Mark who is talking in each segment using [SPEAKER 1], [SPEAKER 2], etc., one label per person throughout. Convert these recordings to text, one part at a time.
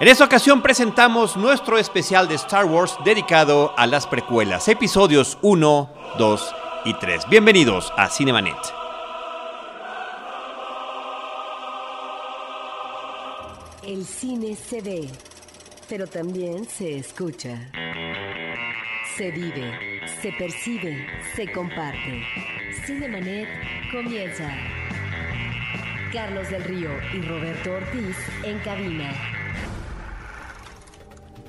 [SPEAKER 1] En esta ocasión presentamos nuestro especial de Star Wars dedicado a las precuelas, episodios 1, 2 y 3. Bienvenidos a Cinemanet.
[SPEAKER 2] El cine se ve, pero también se escucha. Se vive, se percibe, se comparte. Cinemanet comienza. Carlos del Río y Roberto Ortiz en cabina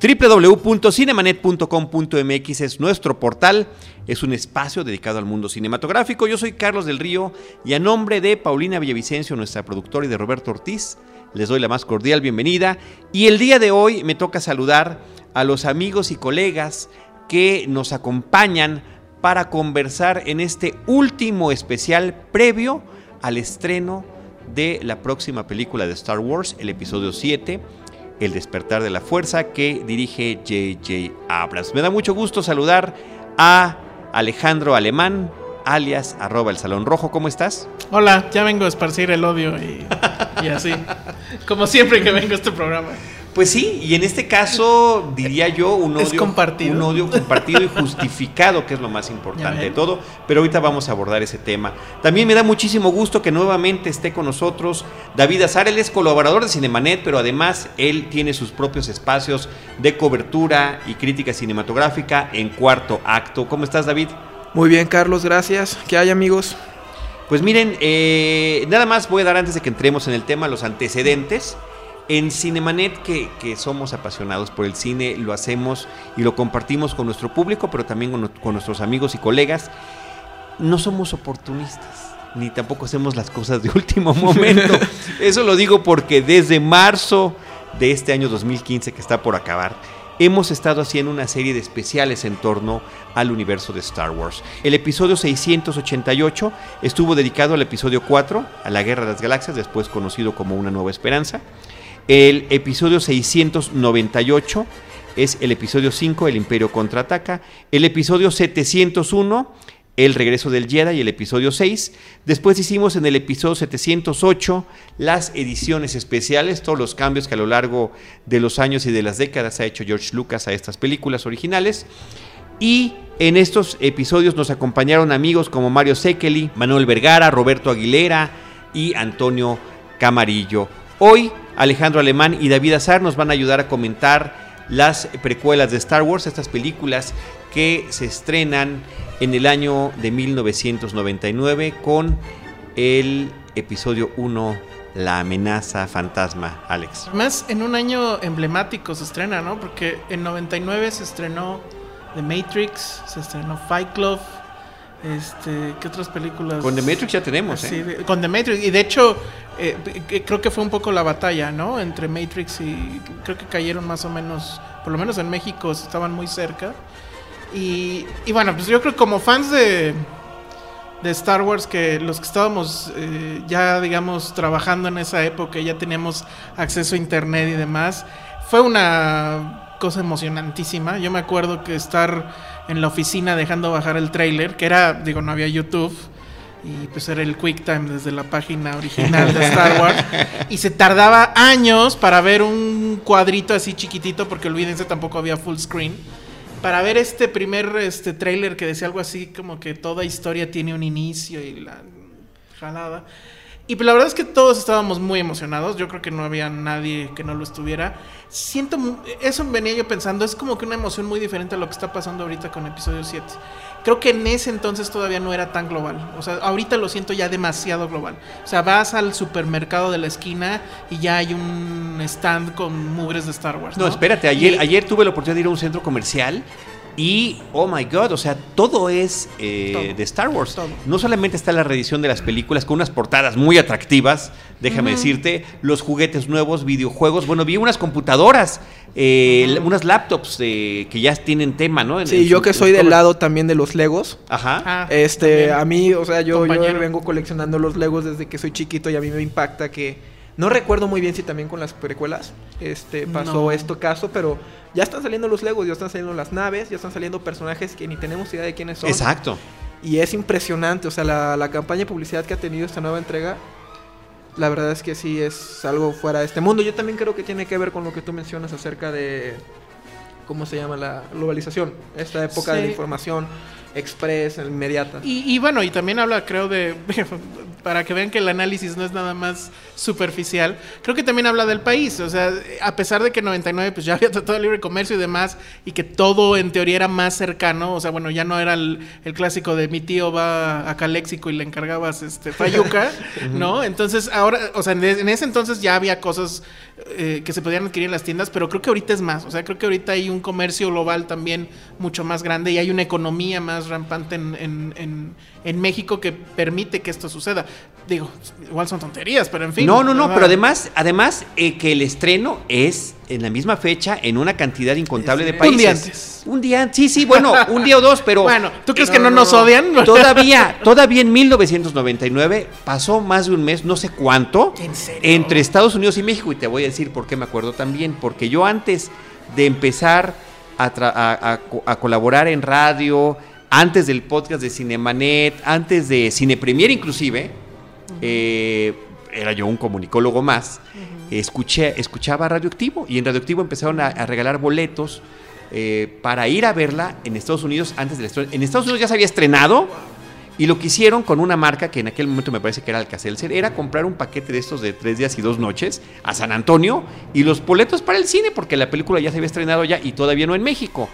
[SPEAKER 1] www.cinemanet.com.mx es nuestro portal, es un espacio dedicado al mundo cinematográfico. Yo soy Carlos del Río y a nombre de Paulina Villavicencio, nuestra productora, y de Roberto Ortiz, les doy la más cordial bienvenida. Y el día de hoy me toca saludar a los amigos y colegas que nos acompañan para conversar en este último especial previo al estreno de la próxima película de Star Wars, el episodio 7 el despertar de la fuerza que dirige J.J. Abrams. Me da mucho gusto saludar a Alejandro Alemán, alias arroba el Salón Rojo. ¿Cómo estás?
[SPEAKER 3] Hola, ya vengo a esparcir el odio y, y así. Como siempre que vengo a este programa.
[SPEAKER 1] Pues sí, y en este caso diría yo un odio,
[SPEAKER 3] compartido.
[SPEAKER 1] un odio compartido y justificado, que es lo más importante de todo, pero ahorita vamos a abordar ese tema. También me da muchísimo gusto que nuevamente esté con nosotros David Azar, él es colaborador de Cinemanet, pero además él tiene sus propios espacios de cobertura y crítica cinematográfica en cuarto acto. ¿Cómo estás David?
[SPEAKER 4] Muy bien Carlos, gracias. ¿Qué hay amigos?
[SPEAKER 1] Pues miren, eh, nada más voy a dar antes de que entremos en el tema los antecedentes. En Cinemanet, que, que, somos apasionados por el cine, lo hacemos y lo compartimos con nuestro público, pero también con, con, nuestros amigos y colegas. No somos oportunistas, ni tampoco hacemos las cosas de último momento. Eso lo digo porque desde marzo de este año 2015, que está por acabar, hemos estado haciendo una serie de especiales en torno al universo de Star Wars. El episodio 688 estuvo dedicado al episodio 4, a la Guerra de las Galaxias, después conocido como Una Nueva Esperanza. El episodio 698 es el episodio 5, El Imperio contraataca. El episodio 701, El regreso del Jedi y el episodio 6. Después hicimos en el episodio 708 las ediciones especiales, todos los cambios que a lo largo de los años y de las décadas ha hecho George Lucas a estas películas originales. Y en estos episodios nos acompañaron amigos como Mario Sekeli, Manuel Vergara, Roberto Aguilera y Antonio Camarillo. Hoy Alejandro Alemán y David Azar nos van a ayudar a comentar las precuelas de Star Wars, estas películas que se estrenan en el año de 1999 con el episodio 1, La amenaza fantasma, Alex.
[SPEAKER 3] Además, en un año emblemático se estrena, ¿no? Porque en 99 se estrenó The Matrix, se estrenó Fight Club, este, ¿qué otras películas?
[SPEAKER 1] Con The Matrix ya tenemos, ¿eh?
[SPEAKER 3] con The Matrix. Y de hecho, eh, creo que fue un poco la batalla, ¿no? Entre Matrix y. Creo que cayeron más o menos. Por lo menos en México estaban muy cerca. Y, y bueno, pues yo creo que como fans de. De Star Wars, que los que estábamos eh, ya, digamos, trabajando en esa época, ya teníamos acceso a internet y demás, fue una cosa emocionantísima. Yo me acuerdo que estar en la oficina dejando bajar el trailer, que era, digo, no había YouTube. Y pues era el QuickTime desde la página original de Star Wars. y se tardaba años para ver un cuadrito así chiquitito, porque olvídense, tampoco había full screen. Para ver este primer este trailer que decía algo así como que toda historia tiene un inicio y la jalada. Y la verdad es que todos estábamos muy emocionados. Yo creo que no había nadie que no lo estuviera. Siento, eso venía yo pensando, es como que una emoción muy diferente a lo que está pasando ahorita con episodio 7. Creo que en ese entonces todavía no era tan global. O sea, ahorita lo siento ya demasiado global. O sea, vas al supermercado de la esquina y ya hay un stand con mugres de Star Wars.
[SPEAKER 1] No,
[SPEAKER 3] no
[SPEAKER 1] espérate, ayer,
[SPEAKER 3] y,
[SPEAKER 1] ayer tuve la oportunidad de ir a un centro comercial y, oh my god, o sea, todo es eh,
[SPEAKER 3] Todo.
[SPEAKER 1] de Star Wars.
[SPEAKER 3] Todo.
[SPEAKER 1] No solamente está la reedición de las películas con unas portadas muy atractivas, déjame decirte, los juguetes nuevos, videojuegos. Bueno, vi unas computadoras, eh, unas laptops eh, que ya tienen tema, ¿no? En-
[SPEAKER 4] Sí,
[SPEAKER 1] en
[SPEAKER 4] yo
[SPEAKER 1] su-
[SPEAKER 4] que soy del lado también de los Legos.
[SPEAKER 1] Ajá.
[SPEAKER 3] Ah,
[SPEAKER 4] Este,
[SPEAKER 3] también.
[SPEAKER 4] a mí, o sea, yo, yo vengo coleccionando los Legos desde que soy chiquito y a mí me impacta que no recuerdo muy bien si también con las precuelas este pasó
[SPEAKER 3] No.
[SPEAKER 4] esto caso, pero ya están saliendo los Legos, ya están saliendo las naves, ya están saliendo personajes que ni tenemos idea de quiénes son.
[SPEAKER 1] Exacto.
[SPEAKER 4] Y es impresionante, o sea, la, la campaña de publicidad que ha tenido esta nueva entrega La verdad es que sí es algo fuera de este mundo. Yo también creo que tiene que ver con lo que tú mencionas acerca de ¿cómo se llama? La globalización. Esta época de la información express, inmediata.
[SPEAKER 3] Y, y bueno, y también habla, creo, de. Para que vean que el análisis no es nada más superficial. Creo que también habla del país. O sea, a pesar de que en 99 pues ya había tratado de libre comercio y demás, y que todo en teoría era más cercano. O sea, bueno, ya no era el, el clásico de mi tío va a Caléxico y le encargabas este Fayuca, ¿no? Entonces, ahora, o sea, en, en ese entonces ya había cosas eh, que se podían adquirir en las tiendas, pero creo que ahorita es más. O sea, creo que ahorita hay un comercio global también mucho más grande y hay una economía más rampante en, en- en- en México que permite que esto suceda. Digo, igual son tonterías, pero en fin.
[SPEAKER 1] no, no, no,
[SPEAKER 3] ¿verdad?
[SPEAKER 1] pero además, además eh, que el estreno es en la misma fecha en una cantidad incontable de
[SPEAKER 3] Un
[SPEAKER 1] países.
[SPEAKER 3] día antes.
[SPEAKER 1] Un día antes. Sí, sí, bueno, un día o dos, pero
[SPEAKER 3] Bueno, ¿tú crees
[SPEAKER 4] No,
[SPEAKER 3] que no,
[SPEAKER 4] no,
[SPEAKER 3] nos
[SPEAKER 4] no.
[SPEAKER 3] odian?
[SPEAKER 1] todavía, todavía en 1999 pasó más de un mes, no sé cuánto,
[SPEAKER 3] ¿En serio?
[SPEAKER 1] entre Estados Unidos y México. Y te voy a decir por qué me acuerdo también. Porque yo antes de empezar a, tra- a- a a colaborar en radio, antes del podcast de Cinemanet, antes de Cine Premier inclusive, eh, era yo un comunicólogo más, escuché, escuchaba Radioactivo y en Radioactivo empezaron a, regalar boletos eh, para ir a verla en Estados Unidos antes del estreno. En Estados Unidos ya se había estrenado y lo que hicieron con una marca que en aquel momento me parece que era Alcacelser era comprar un paquete de estos de tres días y dos noches a San Antonio y los boletos para el cine porque la película ya se había estrenado ya y todavía no en México.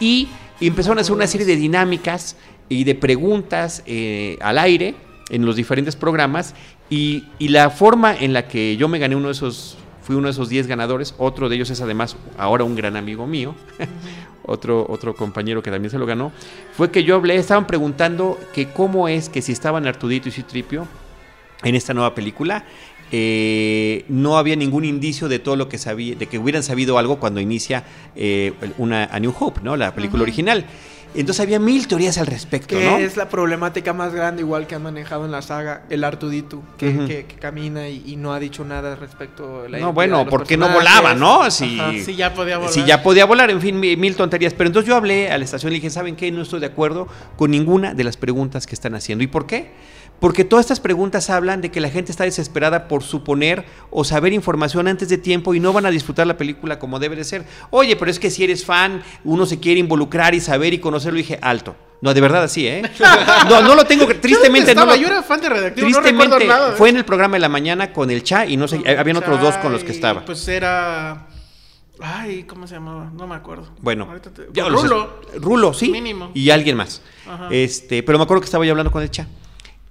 [SPEAKER 1] Y empezaron a hacer una serie de dinámicas y de preguntas eh, al aire en los diferentes programas y, y la forma en la que yo me gané uno de esos, fui uno de esos 10 ganadores, otro de ellos es además ahora un gran amigo mío, otro, otro compañero que también se lo ganó, fue que yo hablé, estaban preguntando que cómo es que si estaban Artudito y Citripio en esta nueva película, eh, no había ningún indicio de todo lo que sabía, de que hubieran sabido algo cuando inicia eh, una A New Hope, ¿no? La película original. Entonces había mil teorías al respecto,
[SPEAKER 4] Que
[SPEAKER 1] ¿no?
[SPEAKER 4] es la problemática más grande, igual que ha manejado en la saga el Artuditu, que, que- que camina y, y no ha dicho nada respecto a la
[SPEAKER 1] No, bueno, porque no volaba, ¿no? Si,
[SPEAKER 4] Ajá.
[SPEAKER 3] Sí, ya podía volar.
[SPEAKER 1] si ya podía volar, en fin, mi- mil tonterías. Pero entonces yo hablé a la estación y le dije, ¿saben qué? No estoy de acuerdo con ninguna de las preguntas que están haciendo. ¿Y por qué? Porque todas estas preguntas hablan de que la gente está desesperada por suponer o saber información antes de tiempo y no van a disfrutar la película como debe de ser. Oye, pero es que si eres fan, uno se quiere involucrar y saber y conocerlo. Y dije, alto. No, de verdad así, ¿eh? No, no lo tengo, que- tristemente
[SPEAKER 3] Yo,
[SPEAKER 1] no
[SPEAKER 3] estaba?
[SPEAKER 1] lo-
[SPEAKER 3] Yo era fan de Radioactivo, no
[SPEAKER 1] Tristemente,
[SPEAKER 3] recuerdo nada.
[SPEAKER 1] fue en el programa de la mañana con el Cha y no sé, habían otros dos con los que estaba.
[SPEAKER 3] Pues era. Ay, ¿cómo se llamaba? No me acuerdo.
[SPEAKER 1] Bueno,
[SPEAKER 3] te-
[SPEAKER 1] ya
[SPEAKER 3] Rulo.
[SPEAKER 1] Rulo, sí.
[SPEAKER 3] Mínimo.
[SPEAKER 1] Y alguien más.
[SPEAKER 3] Ajá.
[SPEAKER 1] Este, pero me acuerdo que estaba yo hablando con el Cha.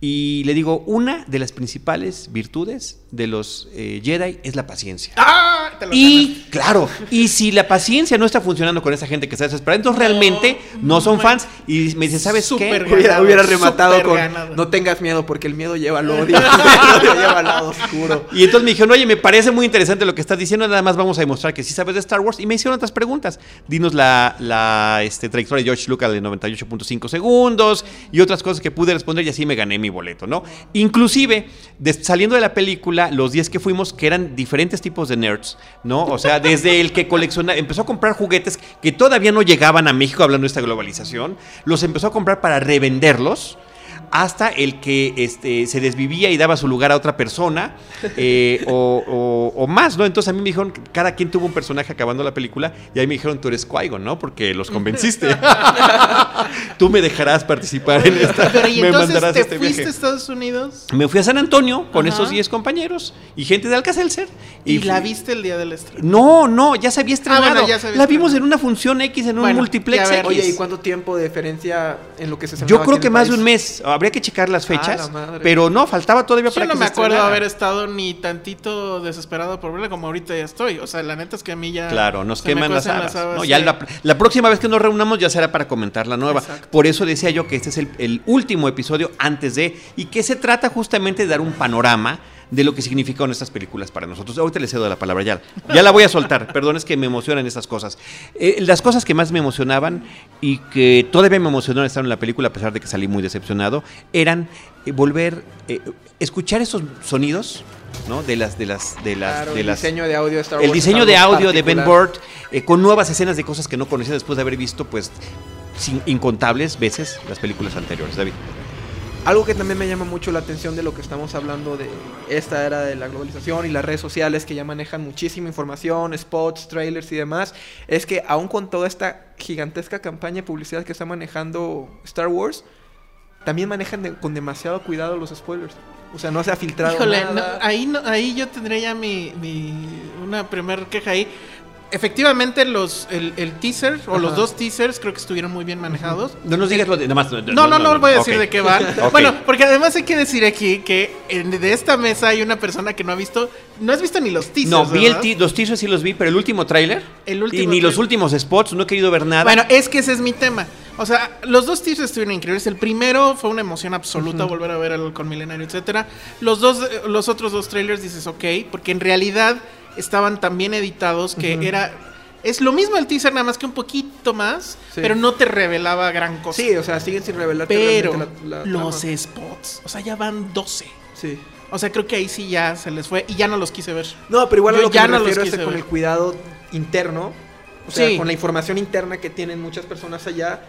[SPEAKER 1] Y le digo, una de las principales virtudes de los eh, Jedi es la paciencia.
[SPEAKER 3] ¡Ah! Te lo
[SPEAKER 1] Y claro, y si la paciencia no está funcionando con esa gente que está desesperada, entonces realmente no son fans. Y me dice, ¿sabes
[SPEAKER 3] Súper
[SPEAKER 1] qué?
[SPEAKER 4] Hubiera,
[SPEAKER 3] Ganado,
[SPEAKER 4] hubiera rematado con
[SPEAKER 3] ganado.
[SPEAKER 4] no tengas miedo porque el miedo lleva al odio, el odio lleva al lado oscuro.
[SPEAKER 1] Y entonces me dijeron, oye, me parece muy interesante lo que estás diciendo, nada más vamos a demostrar que sí sabes de Star Wars. Y me hicieron otras preguntas. Dinos la, la este, trayectoria de George Lucas de 98.5 segundos y otras cosas que pude responder y así me gané mi boleto, ¿no? Inclusive, saliendo de la película, los 10 que fuimos, que eran diferentes tipos de nerds, ¿no? O sea, desde el que colecciona, empezó a comprar juguetes que todavía no llegaban a México hablando de esta globalización, los empezó a comprar para revenderlos hasta el que este, se desvivía y daba su lugar a otra persona eh, o, o- o más, ¿no? Entonces a mí me dijeron que cada quien tuvo un personaje acabando la película y ahí me dijeron, tú eres qui ¿no? Porque los convenciste. tú me dejarás participar en esta.
[SPEAKER 3] Pero y
[SPEAKER 1] me
[SPEAKER 3] entonces
[SPEAKER 1] mandarás
[SPEAKER 3] te
[SPEAKER 1] este
[SPEAKER 3] fuiste
[SPEAKER 1] viaje.
[SPEAKER 3] a Estados Unidos
[SPEAKER 1] Me fui a San Antonio con
[SPEAKER 3] Ajá.
[SPEAKER 1] esos 10 compañeros y gente de Alcacelser.
[SPEAKER 3] y, la viste el día del estreno.
[SPEAKER 1] No, no, ya se había estrenado.
[SPEAKER 3] bueno, ya se había
[SPEAKER 1] la vimos en una función X, en un
[SPEAKER 3] Bueno,
[SPEAKER 1] multiplex
[SPEAKER 3] ya ver.
[SPEAKER 1] X.
[SPEAKER 4] Oye, ¿y cuánto tiempo de diferencia en lo que se
[SPEAKER 1] Yo creo que más de un mes. Habría que checar las fechas.
[SPEAKER 4] la madre.
[SPEAKER 1] pero no, faltaba todavía
[SPEAKER 3] Yo
[SPEAKER 1] para
[SPEAKER 3] no
[SPEAKER 1] que
[SPEAKER 3] me
[SPEAKER 1] se
[SPEAKER 3] acuerdo
[SPEAKER 1] estrenara.
[SPEAKER 3] haber estado ni tantito desesperado por verla como ahorita ya estoy. O sea, la neta es que a mí ya.
[SPEAKER 1] Claro, nos queman las habas.
[SPEAKER 3] habas,
[SPEAKER 1] ¿no? Ya
[SPEAKER 3] sí.
[SPEAKER 1] la, la próxima vez que nos reunamos ya será para comentar la nueva.
[SPEAKER 3] Exacto.
[SPEAKER 1] Por eso decía yo que este es el, el último episodio antes de. Y que se trata justamente de dar un panorama de lo que significaron estas películas para nosotros. Ahorita le cedo la palabra ya. Ya la voy a soltar. Perdón, es que me emocionan estas cosas. Eh, las cosas que más me emocionaban y que todavía me emocionaron estar en la película, a pesar de que salí muy decepcionado, eran eh, volver, eh, escuchar esos sonidos. ¿no? De las, de las, de las,
[SPEAKER 4] Claro,
[SPEAKER 1] de
[SPEAKER 4] el
[SPEAKER 1] las,
[SPEAKER 4] diseño de audio de Star
[SPEAKER 1] el diseño de audio de Ben
[SPEAKER 4] particular.
[SPEAKER 1] Burt, eh, con nuevas escenas de cosas que no conocía después de haber visto, pues, sin- incontables veces las películas anteriores, David.
[SPEAKER 4] Algo que también me llama mucho la atención de lo que estamos hablando de esta era de la globalización y las redes sociales que ya manejan muchísima información, spots, trailers y demás, es que aún con toda esta gigantesca campaña de publicidad que está manejando Star Wars, también manejan de- con demasiado cuidado los spoilers. O sea, no se ha filtrado
[SPEAKER 3] Híjole, no,
[SPEAKER 4] nada.
[SPEAKER 3] ahí, no- ahí yo tendría ya mi, mi- una primer queja ahí. Efectivamente, los, el, el teaser o los dos teasers creo que estuvieron muy bien manejados.
[SPEAKER 1] No nos digas lo de. Nada más,
[SPEAKER 3] No, no, no, voy a decir de qué van. Bueno, porque además hay que decir aquí que en- de esta mesa hay una persona que no ha visto, no has visto ni los teasers.
[SPEAKER 1] No, vi el ti- los teasers sí los vi, pero el último tráiler
[SPEAKER 3] El último
[SPEAKER 1] y ni los últimos spots, no he querido ver nada.
[SPEAKER 3] Bueno, es que ese es mi tema. O sea, los dos teasers estuvieron increíbles. El primero fue una emoción absoluta volver a ver al con Milenario, etcétera. Los dos, eh, los otros dos trailers dices, ok, porque en realidad estaban tan bien editados que era. Es lo mismo el teaser, nada más que un poquito más,
[SPEAKER 4] Sí.
[SPEAKER 3] pero no te revelaba gran cosa.
[SPEAKER 4] Sí, o sea, siguen sin revelar
[SPEAKER 3] pero
[SPEAKER 4] realmente la- la
[SPEAKER 3] los
[SPEAKER 4] trama.
[SPEAKER 3] spots, o sea, ya van 12.
[SPEAKER 4] Sí.
[SPEAKER 3] O sea, creo que ahí sí ya se les fue y ya no los quise ver.
[SPEAKER 4] No, pero igual a lo que
[SPEAKER 3] ya
[SPEAKER 4] me
[SPEAKER 3] no los
[SPEAKER 4] refiero es con
[SPEAKER 3] ver.
[SPEAKER 4] el cuidado interno. O sea,
[SPEAKER 3] Sí.
[SPEAKER 4] con la información interna que tienen muchas personas allá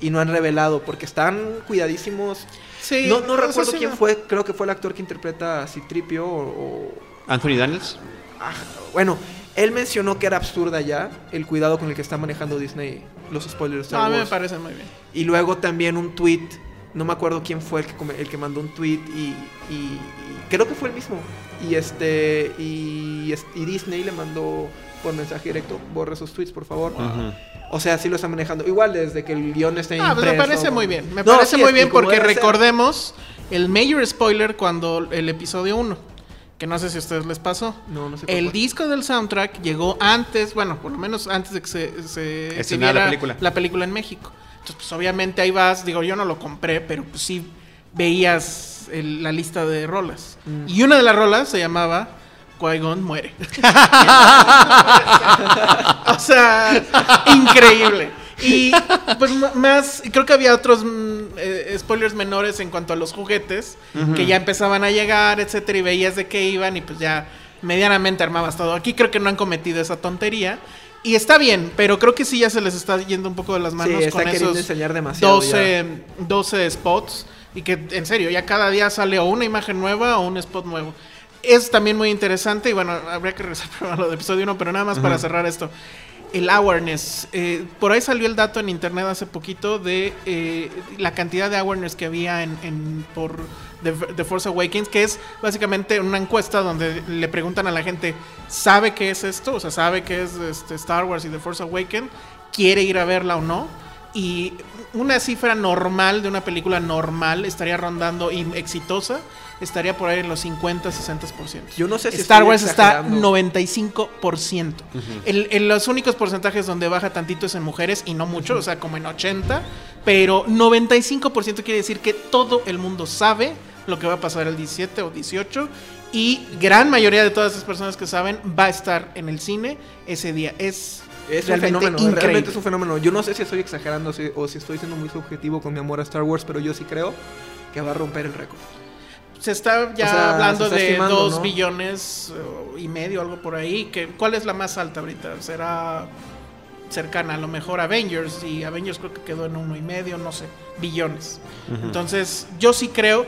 [SPEAKER 4] y no han revelado porque están cuidadísimos.
[SPEAKER 3] Sí,
[SPEAKER 4] no no recuerdo quién
[SPEAKER 3] no.
[SPEAKER 4] fue, creo que fue el actor que interpreta a Citripio o, o-
[SPEAKER 1] Anthony Daniels.
[SPEAKER 4] Ah, bueno, él mencionó que era absurda ya el cuidado con el que está manejando Disney los spoilers
[SPEAKER 3] No,
[SPEAKER 4] Star
[SPEAKER 3] a mí me parece muy bien.
[SPEAKER 4] Y luego también un tweet, no me acuerdo quién fue el que, el que mandó un tweet y, y- y creo que fue el mismo. Y este y, Disney le mandó por mensaje directo, borra esos tweets, por favor. O sea, sí lo están manejando. Igual desde que el guion está
[SPEAKER 3] Ah, pues me
[SPEAKER 4] impreso.
[SPEAKER 3] parece muy bien. Me
[SPEAKER 4] No,
[SPEAKER 3] parece
[SPEAKER 4] sí,
[SPEAKER 3] muy bien porque
[SPEAKER 4] ser.
[SPEAKER 3] recordemos el mayor spoiler cuando el episodio 1. Que no sé si a ustedes les pasó.
[SPEAKER 4] No, no sé
[SPEAKER 3] El disco del soundtrack llegó antes, bueno, por lo menos antes de que se, se
[SPEAKER 1] la película.
[SPEAKER 3] la película en México. Entonces, pues obviamente ahí vas, digo, yo no lo compré, pero pues sí veías el- la lista de rolas.
[SPEAKER 4] Mm.
[SPEAKER 3] Y una de las rolas se llamaba Qui-Gon muere. o sea, increíble. Y pues más, creo que había otros mm, eh, spoilers menores en cuanto a los juguetes que ya empezaban a llegar, etcétera, y veías de qué iban y pues ya medianamente armabas todo. Aquí creo que no han cometido esa tontería. Y está bien, pero creo que sí ya se les está yendo un poco de las manos
[SPEAKER 4] Sí,
[SPEAKER 3] con esos
[SPEAKER 4] enseñar demasiado
[SPEAKER 3] 12, 12 spots. Y que en serio, ya cada día sale o una imagen nueva o un spot nuevo. Es también muy interesante y bueno, habría que regresar a lo del episodio 1, pero nada más para cerrar esto. El awareness. eh, por ahí salió el dato en internet hace poquito de eh, la cantidad de awareness que había en, en- por The, Force Awakens, que es básicamente una encuesta donde le preguntan a la gente, ¿sabe qué es esto? O sea, ¿sabe qué es este, Star Wars y The Force Awakens? ¿Quiere ir a verla o no? Y una cifra normal de una película normal estaría rondando y exitosa, estaría por ahí en los 50, 60%.
[SPEAKER 4] Yo no sé si
[SPEAKER 3] Star Wars está
[SPEAKER 4] exagerando.
[SPEAKER 3] 95%. El- en los únicos porcentajes donde baja tantito es en mujeres y no mucho, o sea, como en 80, pero 95% quiere decir que todo el mundo sabe lo que va a pasar el 17 o 18 y gran mayoría de todas esas personas que saben va a estar en el cine ese día. Es
[SPEAKER 4] Es un
[SPEAKER 3] realmente
[SPEAKER 4] fenómeno,
[SPEAKER 3] increíble.
[SPEAKER 4] realmente es un fenómeno. Yo no sé si estoy exagerando si- o si estoy siendo muy subjetivo con mi amor a Star Wars, pero yo sí creo que va a romper el récord.
[SPEAKER 3] Se está ya
[SPEAKER 4] O sea,
[SPEAKER 3] hablando
[SPEAKER 4] está
[SPEAKER 3] de
[SPEAKER 4] estimando,
[SPEAKER 3] 2
[SPEAKER 4] ¿no?
[SPEAKER 3] billones eh, y medio, algo por ahí. Que, ¿Cuál es la más alta ahorita? Será cercana, a lo mejor Avengers. Y Avengers creo que quedó en uno y medio, no sé, billones. Entonces, yo sí creo.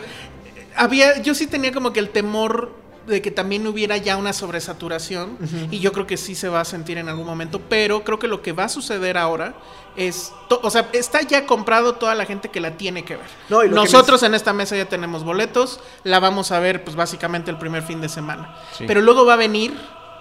[SPEAKER 3] Había, yo sí tenía como que el temor de que también hubiera ya una sobresaturación y yo creo que sí se va a sentir en algún momento, pero creo que lo que va a suceder ahora es, o sea, está ya comprado toda la gente que la tiene que ver.
[SPEAKER 4] No, que
[SPEAKER 3] Nosotros en esta mesa ya tenemos boletos, la vamos a ver pues básicamente el primer fin de semana.
[SPEAKER 1] Sí.
[SPEAKER 3] Pero luego va a venir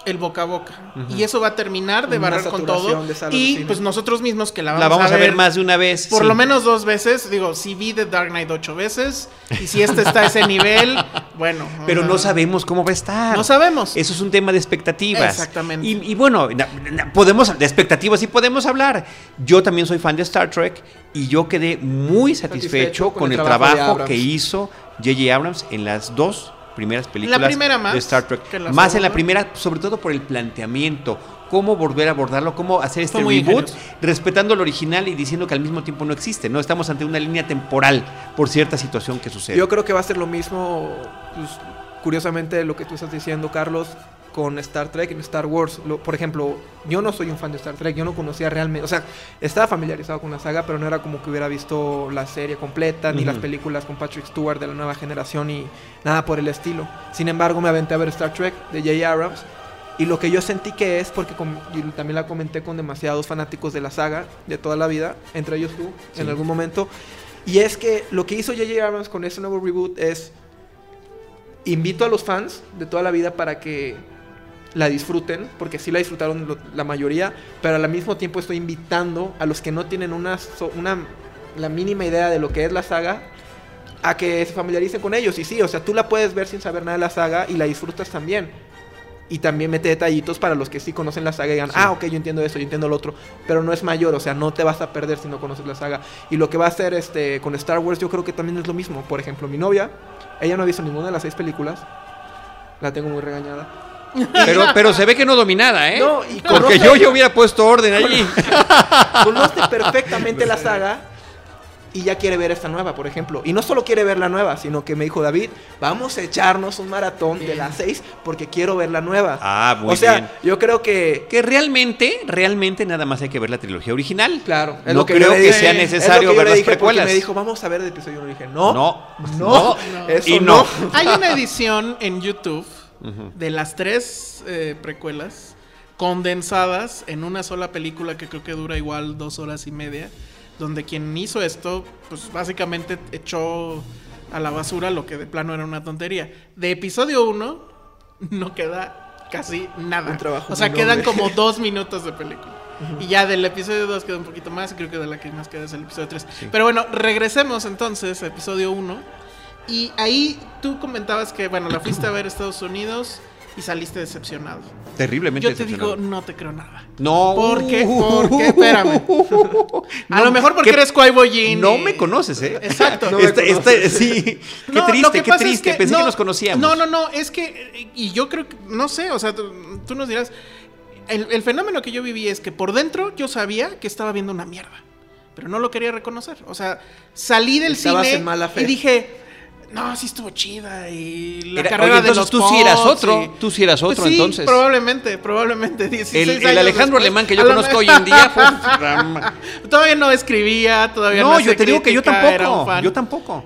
[SPEAKER 3] el boca a boca y eso va a terminar de barrer con todo y
[SPEAKER 4] cine.
[SPEAKER 3] pues nosotros mismos que la vamos,
[SPEAKER 1] La vamos a ver más de una vez.
[SPEAKER 3] por
[SPEAKER 1] sí.
[SPEAKER 3] lo menos dos veces, digo, si vi The Dark Knight ocho veces y si este está a ese nivel, bueno.
[SPEAKER 1] Pero no sabemos cómo va a estar.
[SPEAKER 3] No sabemos.
[SPEAKER 1] Eso es un tema de expectativas.
[SPEAKER 3] Exactamente.
[SPEAKER 1] Y, y bueno, na- na- podemos de expectativas sí podemos hablar. Yo también soy fan de Star Trek y yo quedé muy satisfecho,
[SPEAKER 4] Satisfecho
[SPEAKER 1] con, el trabajo,
[SPEAKER 4] Abrams.
[SPEAKER 1] que hizo J.J. Abrams en las dos primeras películas
[SPEAKER 3] primera más
[SPEAKER 1] de Star Trek.
[SPEAKER 3] la
[SPEAKER 1] más en la primera, sobre todo por el planteamiento. Cómo volver a abordarlo, cómo hacer este reboot,
[SPEAKER 3] ingenioso.
[SPEAKER 1] respetando lo original y diciendo que al mismo tiempo no existe. No estamos ante una línea temporal por cierta situación que sucede.
[SPEAKER 4] Yo creo que va a ser lo mismo, pues, curiosamente, lo que tú estás diciendo, Carlos, con Star Trek en Star Wars. Lo- por ejemplo, yo no soy un fan de Star Trek, yo no conocía realmente, o sea, estaba familiarizado con la saga, pero no era como que hubiera visto la serie completa, ni las películas con Patrick Stewart de la nueva generación, y nada por el estilo. Sin embargo, me aventé a ver Star Trek de J.J. Abrams. Y lo que yo sentí que es, porque y también la comenté con demasiados fanáticos de la saga de toda la vida, entre ellos tú, en algún momento, y es que lo que hizo J.J. Abrams con este nuevo reboot es invito a los fans de toda la vida para que la disfruten, porque sí la disfrutaron lo- la mayoría, pero al mismo tiempo estoy invitando a los que no tienen una, so- una la mínima idea de lo que es la saga a que se familiaricen con ellos. Y sí, o sea, tú la puedes ver sin saber nada de la saga y la disfrutas también. Y también mete detallitos para los que sí conocen la saga y digan, ah, ok, yo entiendo eso, yo entiendo lo otro. Pero no es mayor, o sea, no te vas a perder si no conoces la saga. Y lo que va a hacer este, con Star Wars, yo creo que también es lo mismo. Por ejemplo, mi novia, ella no ha visto ninguna de las seis películas. La tengo muy regañada.
[SPEAKER 1] Pero, pero se ve que no dominada, ¿eh?
[SPEAKER 4] No, y
[SPEAKER 1] Porque
[SPEAKER 4] conoce-
[SPEAKER 1] yo ya hubiera puesto orden allí.
[SPEAKER 4] conoce perfectamente la saga y ya quiere ver esta nueva, por ejemplo. Y no solo quiere ver la nueva, sino que me dijo David, vamos a echarnos un maratón de las seis porque quiero ver la nueva.
[SPEAKER 1] Ah, muy
[SPEAKER 4] o sea,
[SPEAKER 1] bien.
[SPEAKER 4] yo creo que
[SPEAKER 1] Que realmente, realmente nada más hay que ver la trilogía original.
[SPEAKER 4] Claro, es
[SPEAKER 1] no
[SPEAKER 4] lo que
[SPEAKER 1] creo
[SPEAKER 4] yo
[SPEAKER 1] que
[SPEAKER 4] dije.
[SPEAKER 1] sea
[SPEAKER 4] Es lo
[SPEAKER 1] necesario
[SPEAKER 4] yo
[SPEAKER 1] ver
[SPEAKER 4] le
[SPEAKER 1] las
[SPEAKER 4] dije
[SPEAKER 1] precuelas.
[SPEAKER 4] Me dijo, vamos a ver el episodio 1. Le dije, no,
[SPEAKER 1] No,
[SPEAKER 4] no,
[SPEAKER 1] no,
[SPEAKER 4] eso
[SPEAKER 1] y
[SPEAKER 4] no.
[SPEAKER 1] no.
[SPEAKER 3] Hay una edición en YouTube de las tres eh, precuelas condensadas en una sola película que creo que dura igual dos horas y media, donde quien hizo esto, pues básicamente echó a la basura lo que de plano era una tontería. De episodio 1 no queda casi nada.
[SPEAKER 4] Un trabajo
[SPEAKER 3] o sea, quedan
[SPEAKER 4] noble.
[SPEAKER 3] como dos minutos de película. Y ya del episodio 2 queda un poquito más, y creo que de la que más queda es el episodio 3. Pero bueno, regresemos entonces a episodio 1. Y ahí tú comentabas que, bueno, la fuiste a ver a Estados Unidos y saliste decepcionado.
[SPEAKER 1] Terriblemente
[SPEAKER 3] Yo te digo, no te creo nada.
[SPEAKER 1] No.
[SPEAKER 3] ¿Por qué? ¿Por qué? Espérame. A
[SPEAKER 1] No,
[SPEAKER 3] lo mejor porque eres Jinn
[SPEAKER 1] No me conoces, ¿eh?
[SPEAKER 3] Exacto.
[SPEAKER 4] No
[SPEAKER 1] Este- este- sí. Qué
[SPEAKER 3] No,
[SPEAKER 1] triste,
[SPEAKER 3] que
[SPEAKER 1] qué
[SPEAKER 3] pasa es
[SPEAKER 1] triste. Pensé
[SPEAKER 3] no,
[SPEAKER 1] que nos conocíamos.
[SPEAKER 3] No, no, no, es que, y yo creo que, no sé, o sea, tú, tú nos dirás, el, el fenómeno que yo viví es que por dentro yo sabía que estaba viendo una mierda, pero no lo quería reconocer. O sea, salí del
[SPEAKER 4] Estabas
[SPEAKER 3] cine
[SPEAKER 4] en mala fe.
[SPEAKER 3] y dije, no, sí estuvo chida y la
[SPEAKER 1] Era-
[SPEAKER 3] carrera
[SPEAKER 1] oye,
[SPEAKER 3] de los
[SPEAKER 1] tú sí eras
[SPEAKER 3] Pods
[SPEAKER 1] otro,
[SPEAKER 3] y-
[SPEAKER 1] tú sí eras
[SPEAKER 3] Pues
[SPEAKER 1] otro,
[SPEAKER 3] sí,
[SPEAKER 1] entonces.
[SPEAKER 3] probablemente, probablemente. 16
[SPEAKER 1] El, el
[SPEAKER 3] años
[SPEAKER 1] Alejandro
[SPEAKER 3] después,
[SPEAKER 1] Alemán que yo conozco hoy en día fue.
[SPEAKER 3] Todavía no escribía, todavía no
[SPEAKER 1] No, yo te digo que yo tampoco. Yo tampoco.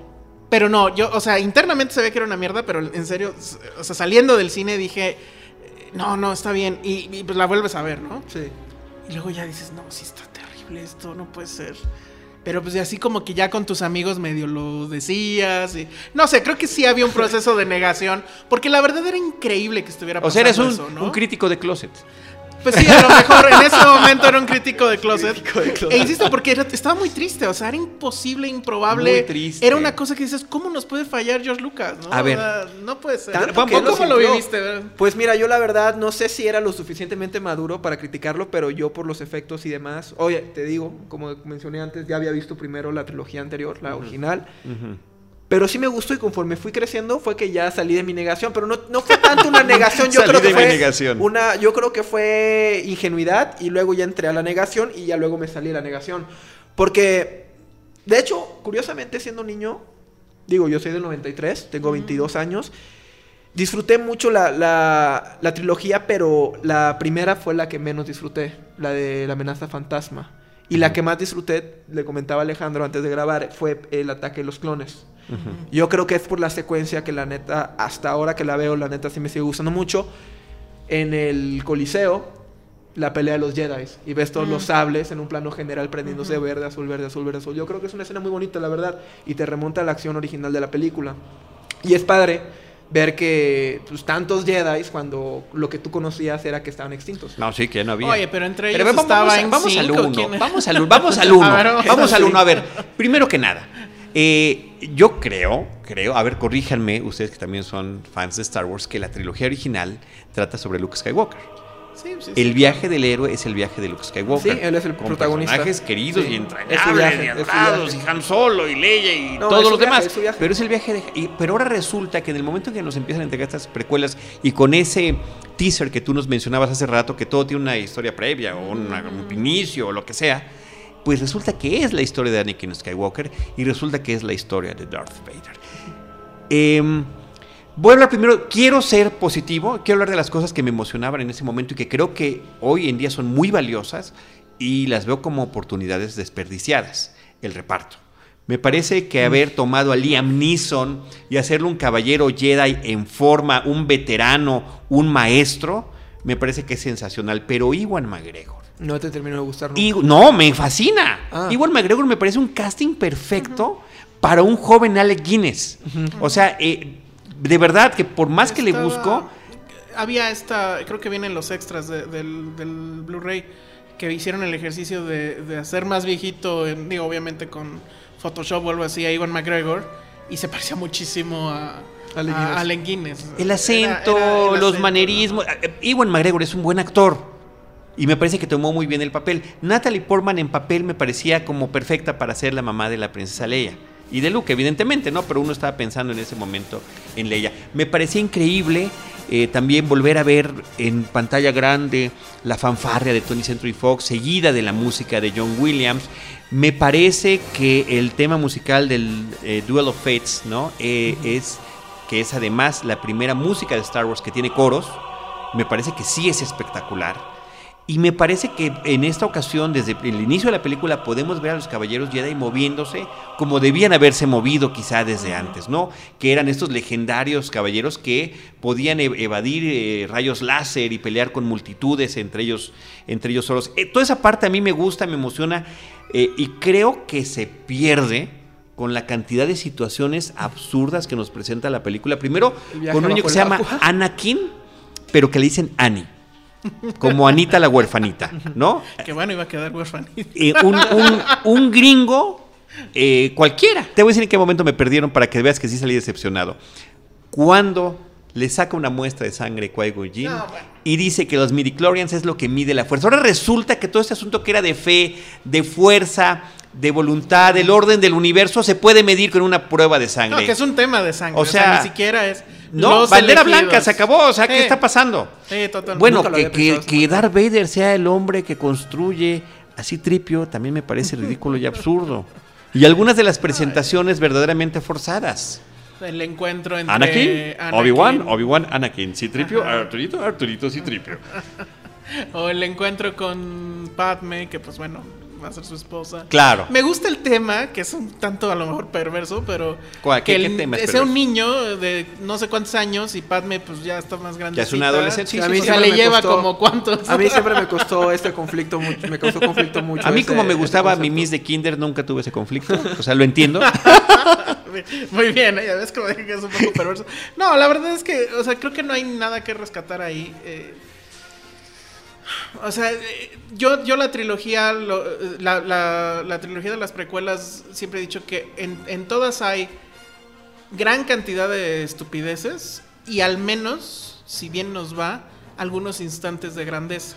[SPEAKER 3] Pero no, yo, o sea, internamente se ve que era una mierda, pero en serio, o sea, saliendo del cine dije, eh, no, no, está bien. Y, y, pues la vuelves a ver, ¿no?
[SPEAKER 4] Sí.
[SPEAKER 3] Y luego ya dices, no, sí está terrible esto, no puede ser. Pero pues así como que ya con tus amigos medio lo decías y... No sé, creo que sí había un proceso de negación, porque la verdad era increíble que estuviera
[SPEAKER 1] O
[SPEAKER 3] pasando
[SPEAKER 1] sea, eres un,
[SPEAKER 3] eso, ¿no?
[SPEAKER 1] un crítico de closet.
[SPEAKER 3] Pues sí, a lo mejor en ese momento era un crítico de closet.
[SPEAKER 4] Crítico de closet.
[SPEAKER 3] E insisto, porque era- estaba muy triste, o sea, era imposible, improbable.
[SPEAKER 1] Muy triste.
[SPEAKER 3] Era una cosa que dices, ¿cómo nos puede fallar George Lucas? ¿no?
[SPEAKER 1] A ver.
[SPEAKER 3] O sea, no puede ser. ¿Cómo,
[SPEAKER 4] lo
[SPEAKER 3] lo viviste? verdad?
[SPEAKER 4] Pues mira, yo la verdad no sé si era lo suficientemente maduro para criticarlo, pero yo por los efectos y demás, oye, te digo, como mencioné antes, ya había visto primero la trilogía anterior, la original, pero sí me gustó y conforme fui creciendo fue que ya salí de mi negación, pero no, no fue tanto una negación, yo
[SPEAKER 1] Salí
[SPEAKER 4] creo que
[SPEAKER 1] de mi
[SPEAKER 4] fue
[SPEAKER 1] negación.
[SPEAKER 4] una, yo creo que fue ingenuidad y luego ya entré a la negación y ya luego me salí de la negación, porque de hecho, curiosamente siendo niño, digo, yo soy del 93, tengo 22 años. Disfruté mucho la, la- la trilogía, pero la primera fue la que menos disfruté, la de la amenaza fantasma. Y la que más disfruté, le comentaba Alejandro antes de grabar, fue el ataque de los clones. Yo creo que es por la secuencia que la neta, hasta ahora que la veo, la neta sí me sigue gustando mucho. En el Coliseo, la pelea de los Jedi. Y ves todos los sables en un plano general prendiéndose verde, azul, verde, azul, verde, azul. Yo creo que es una escena muy bonita, la verdad. Y te remonta a la acción original de la película. Y es padre ver que pues, tantos Jedi cuando lo que tú conocías era que estaban extintos.
[SPEAKER 1] No, sí, que no había.
[SPEAKER 3] Oye, pero entre
[SPEAKER 1] Pero
[SPEAKER 3] ellos
[SPEAKER 1] vamos,
[SPEAKER 3] estaba
[SPEAKER 1] vamos, a-
[SPEAKER 3] en
[SPEAKER 1] vamos al uno. Vamos al, vamos al uno.
[SPEAKER 3] A ver, ok.
[SPEAKER 1] vamos al uno. A ver, primero que nada, eh, yo creo, creo, a ver, corríjanme, ustedes que también son fans de Star Wars, que la trilogía original trata sobre Luke Skywalker.
[SPEAKER 3] Sí, sí, sí.
[SPEAKER 1] El viaje del héroe es el viaje de Luke Skywalker.
[SPEAKER 4] Sí, él es el
[SPEAKER 1] con
[SPEAKER 4] protagonista.
[SPEAKER 1] Personajes queridos y entrañables,
[SPEAKER 4] viaje,
[SPEAKER 1] y adorados, y. Han Solo, y Leia, y
[SPEAKER 4] No,
[SPEAKER 1] todos los
[SPEAKER 4] viaje,
[SPEAKER 1] demás.
[SPEAKER 4] es.
[SPEAKER 1] Pero es el viaje de... y- pero ahora resulta que en el momento en que nos empiezan a entregar estas precuelas y con ese teaser que tú nos mencionabas hace rato, que todo tiene una historia previa o una- un inicio o lo que sea, pues resulta que es la historia de Anakin Skywalker y resulta que es la historia de Darth Vader. Em, Voy a hablar primero, quiero ser positivo, quiero hablar de las cosas que me emocionaban en ese momento y que creo que hoy en día son muy valiosas y las veo como oportunidades desperdiciadas. El reparto. Me parece que haber tomado a Liam Neeson y hacerlo un caballero Jedi en forma, un veterano, un maestro, me parece que es sensacional. Pero Iwan McGregor.
[SPEAKER 4] No te terminó de gustar nunca.
[SPEAKER 1] Y, no, me fascina.
[SPEAKER 4] Ah.
[SPEAKER 1] Iwan McGregor me parece un casting perfecto para un joven Alec Guinness. O sea, eh, de verdad que por más que le busco,
[SPEAKER 3] Había esta, creo que vienen los extras de- del, del Blu-ray que hicieron el ejercicio de, de hacer más viejito, en- digo, obviamente con Photoshop o algo así, a Iwan McGregor y se parecía muchísimo a,
[SPEAKER 4] Alec Guinness.
[SPEAKER 1] El acento,
[SPEAKER 3] era el
[SPEAKER 1] los
[SPEAKER 3] acento,
[SPEAKER 1] manerismos. eh, Iwan McGregor es un buen actor. Y me parece que tomó muy bien el papel. Natalie Portman en papel me parecía como perfecta para ser la mamá de la princesa Leia. Y de Luke, evidentemente, ¿no? Pero uno estaba pensando en ese momento en Leia. Me parecía increíble eh, también volver a ver en pantalla grande la fanfarria de Tony Century Fox, seguida de la música de John Williams. Me parece que el tema musical del eh, Duel of Fates, ¿no? Eh, Es que es además la primera música de Star Wars que tiene coros. Me parece que sí es espectacular. Y me parece que en esta ocasión, desde el inicio de la película, podemos ver a los caballeros Jedi moviéndose como debían haberse movido quizá desde antes, ¿no? Que eran estos legendarios caballeros que podían e- evadir eh, rayos láser y pelear con multitudes entre ellos, entre ellos solos. Eh, toda esa parte a mí me gusta, me emociona eh, y creo que se pierde con la cantidad de situaciones absurdas que nos presenta la película. Primero, con un niño que se llama. Anakin, pero que le dicen Annie. Como Anita la huerfanita, ¿no?
[SPEAKER 3] Que bueno, iba a quedar huerfanito.
[SPEAKER 1] Eh, un, un- un gringo eh, cualquiera. Te voy a decir en qué momento me perdieron para que veas que sí salí decepcionado. Cuando le saca una muestra de sangre a Qui-Gon
[SPEAKER 3] No, bueno.
[SPEAKER 1] y dice que los midichlorians es lo que mide la fuerza. Ahora resulta que todo este asunto que era de fe, de fuerza, de voluntad, del orden del universo, se puede medir con una prueba de
[SPEAKER 3] No,
[SPEAKER 1] sangre.
[SPEAKER 3] que es un tema de sangre.
[SPEAKER 1] O
[SPEAKER 3] O sea, ni siquiera es.
[SPEAKER 1] No,
[SPEAKER 3] los
[SPEAKER 1] bandera
[SPEAKER 3] elegidos.
[SPEAKER 1] blanca, se acabó. O sea, ¿qué está pasando?
[SPEAKER 3] Sí, totalmente.
[SPEAKER 1] Bueno, que, que, que Darth Vader sea el hombre que construye así tripio también me parece ridículo y absurdo. Y algunas de las presentaciones verdaderamente forzadas.
[SPEAKER 3] el encuentro entre
[SPEAKER 1] Anakin,
[SPEAKER 3] Anakin
[SPEAKER 1] Obi-Wan, Obi-Wan, Anakin. Citripio,
[SPEAKER 3] Ajá.
[SPEAKER 1] Arturito, Arturito, Citripio.
[SPEAKER 3] o el encuentro con Padme, que pues bueno, va a ser su esposa.
[SPEAKER 1] Claro.
[SPEAKER 3] Me gusta el tema, que es un tanto a lo mejor perverso, pero
[SPEAKER 1] ¿Cuál? ¿Qué-
[SPEAKER 3] que
[SPEAKER 1] qué
[SPEAKER 3] el-
[SPEAKER 1] tema es
[SPEAKER 3] sea un niño de no sé cuántos años y Padme pues ya está más grande.
[SPEAKER 1] Ya es una adolescente.
[SPEAKER 4] Sí,
[SPEAKER 1] Sí,
[SPEAKER 4] a
[SPEAKER 1] sí,
[SPEAKER 4] mí
[SPEAKER 3] O sea, le
[SPEAKER 4] me
[SPEAKER 3] lleva
[SPEAKER 4] costó-
[SPEAKER 3] como cuántos.
[SPEAKER 4] A mí siempre me costó este conflicto, mucho, me causó conflicto mucho.
[SPEAKER 1] A mí
[SPEAKER 4] ese-
[SPEAKER 1] como me gustaba mi. Miss de Kinder, nunca tuve ese conflicto. O sea, lo entiendo.
[SPEAKER 3] Muy bien, ¿eh? ya ves como dije que es un poco perverso. No, la verdad es que, o sea, creo que no hay nada que rescatar ahí. eh. O sea, eh, yo, yo la trilogía, lo- la, la- la trilogía de las precuelas, siempre he dicho que en, en todas hay gran cantidad de estupideces y al menos, si bien nos va, algunos instantes de grandeza.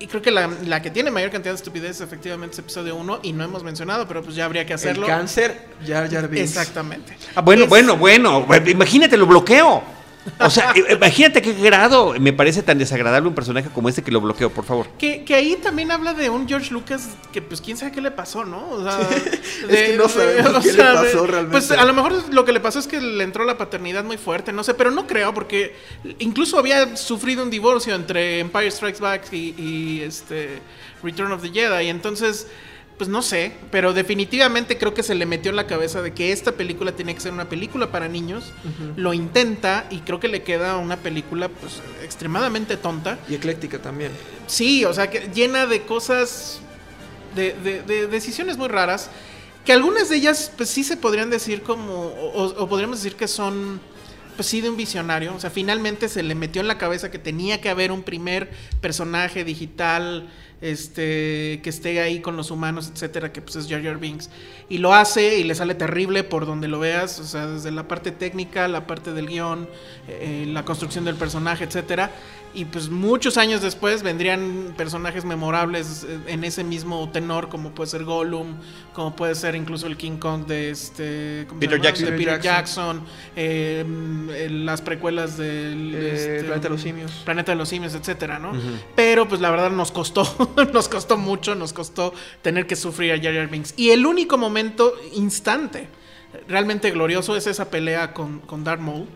[SPEAKER 3] Y creo que la, la que tiene mayor cantidad de estupideces efectivamente es episodio 1 y no hemos mencionado, pero pues ya habría que
[SPEAKER 4] El
[SPEAKER 3] hacerlo.
[SPEAKER 4] cáncer, Jar Jar Binks.
[SPEAKER 3] Exactamente.
[SPEAKER 1] Ah, bueno,
[SPEAKER 3] Es-
[SPEAKER 1] bueno, bueno. Imagínate, lo bloqueo. O sea, imagínate qué grado me parece tan desagradable un personaje como este que lo bloqueo, por favor.
[SPEAKER 3] Que, que ahí también habla de un George Lucas que pues quién sabe qué le pasó, ¿no? O sea,
[SPEAKER 4] que no sabemos qué le pasó realmente.
[SPEAKER 3] Pues a lo mejor lo que le pasó es que le entró la paternidad muy fuerte, no sé, pero no creo porque incluso había sufrido un divorcio entre Empire Strikes Back y, y, este Return of the Jedi, y entonces pues no sé, pero definitivamente creo que se le metió en la cabeza de que esta película tenía que ser una película para niños. Lo intenta y creo que le queda una película pues extremadamente tonta.
[SPEAKER 4] Y ecléctica también.
[SPEAKER 3] Sí, o sea, que llena de cosas, de, de- de decisiones muy raras, que algunas de ellas, pues sí se podrían decir como, o, o podríamos decir que son, pues sí, de un visionario. O sea, finalmente se le metió en la cabeza que tenía que haber un primer personaje digital, este, que esté ahí con los humanos, etcétera, que pues es Jar Jar Binks. Y lo hace y le sale terrible por donde lo veas, o sea, desde la parte técnica, la parte del guion, eh, la construcción del personaje, etcétera. Y pues muchos años después vendrían personajes memorables eh, en ese mismo tenor, como puede ser Gollum, como puede ser incluso el King Kong de este ¿cómo se
[SPEAKER 1] Peter? Jackson.
[SPEAKER 3] De Peter Jackson, eh, eh, las precuelas del
[SPEAKER 4] Eh,
[SPEAKER 3] este,
[SPEAKER 4] Planeta de los Simios.
[SPEAKER 3] Planeta de los Simios, etcétera, ¿no? Pero pues la verdad nos costó, nos costó mucho, nos costó tener que sufrir a Jar Binks. Y el único momento instante realmente glorioso es esa pelea con, con Darth Maul.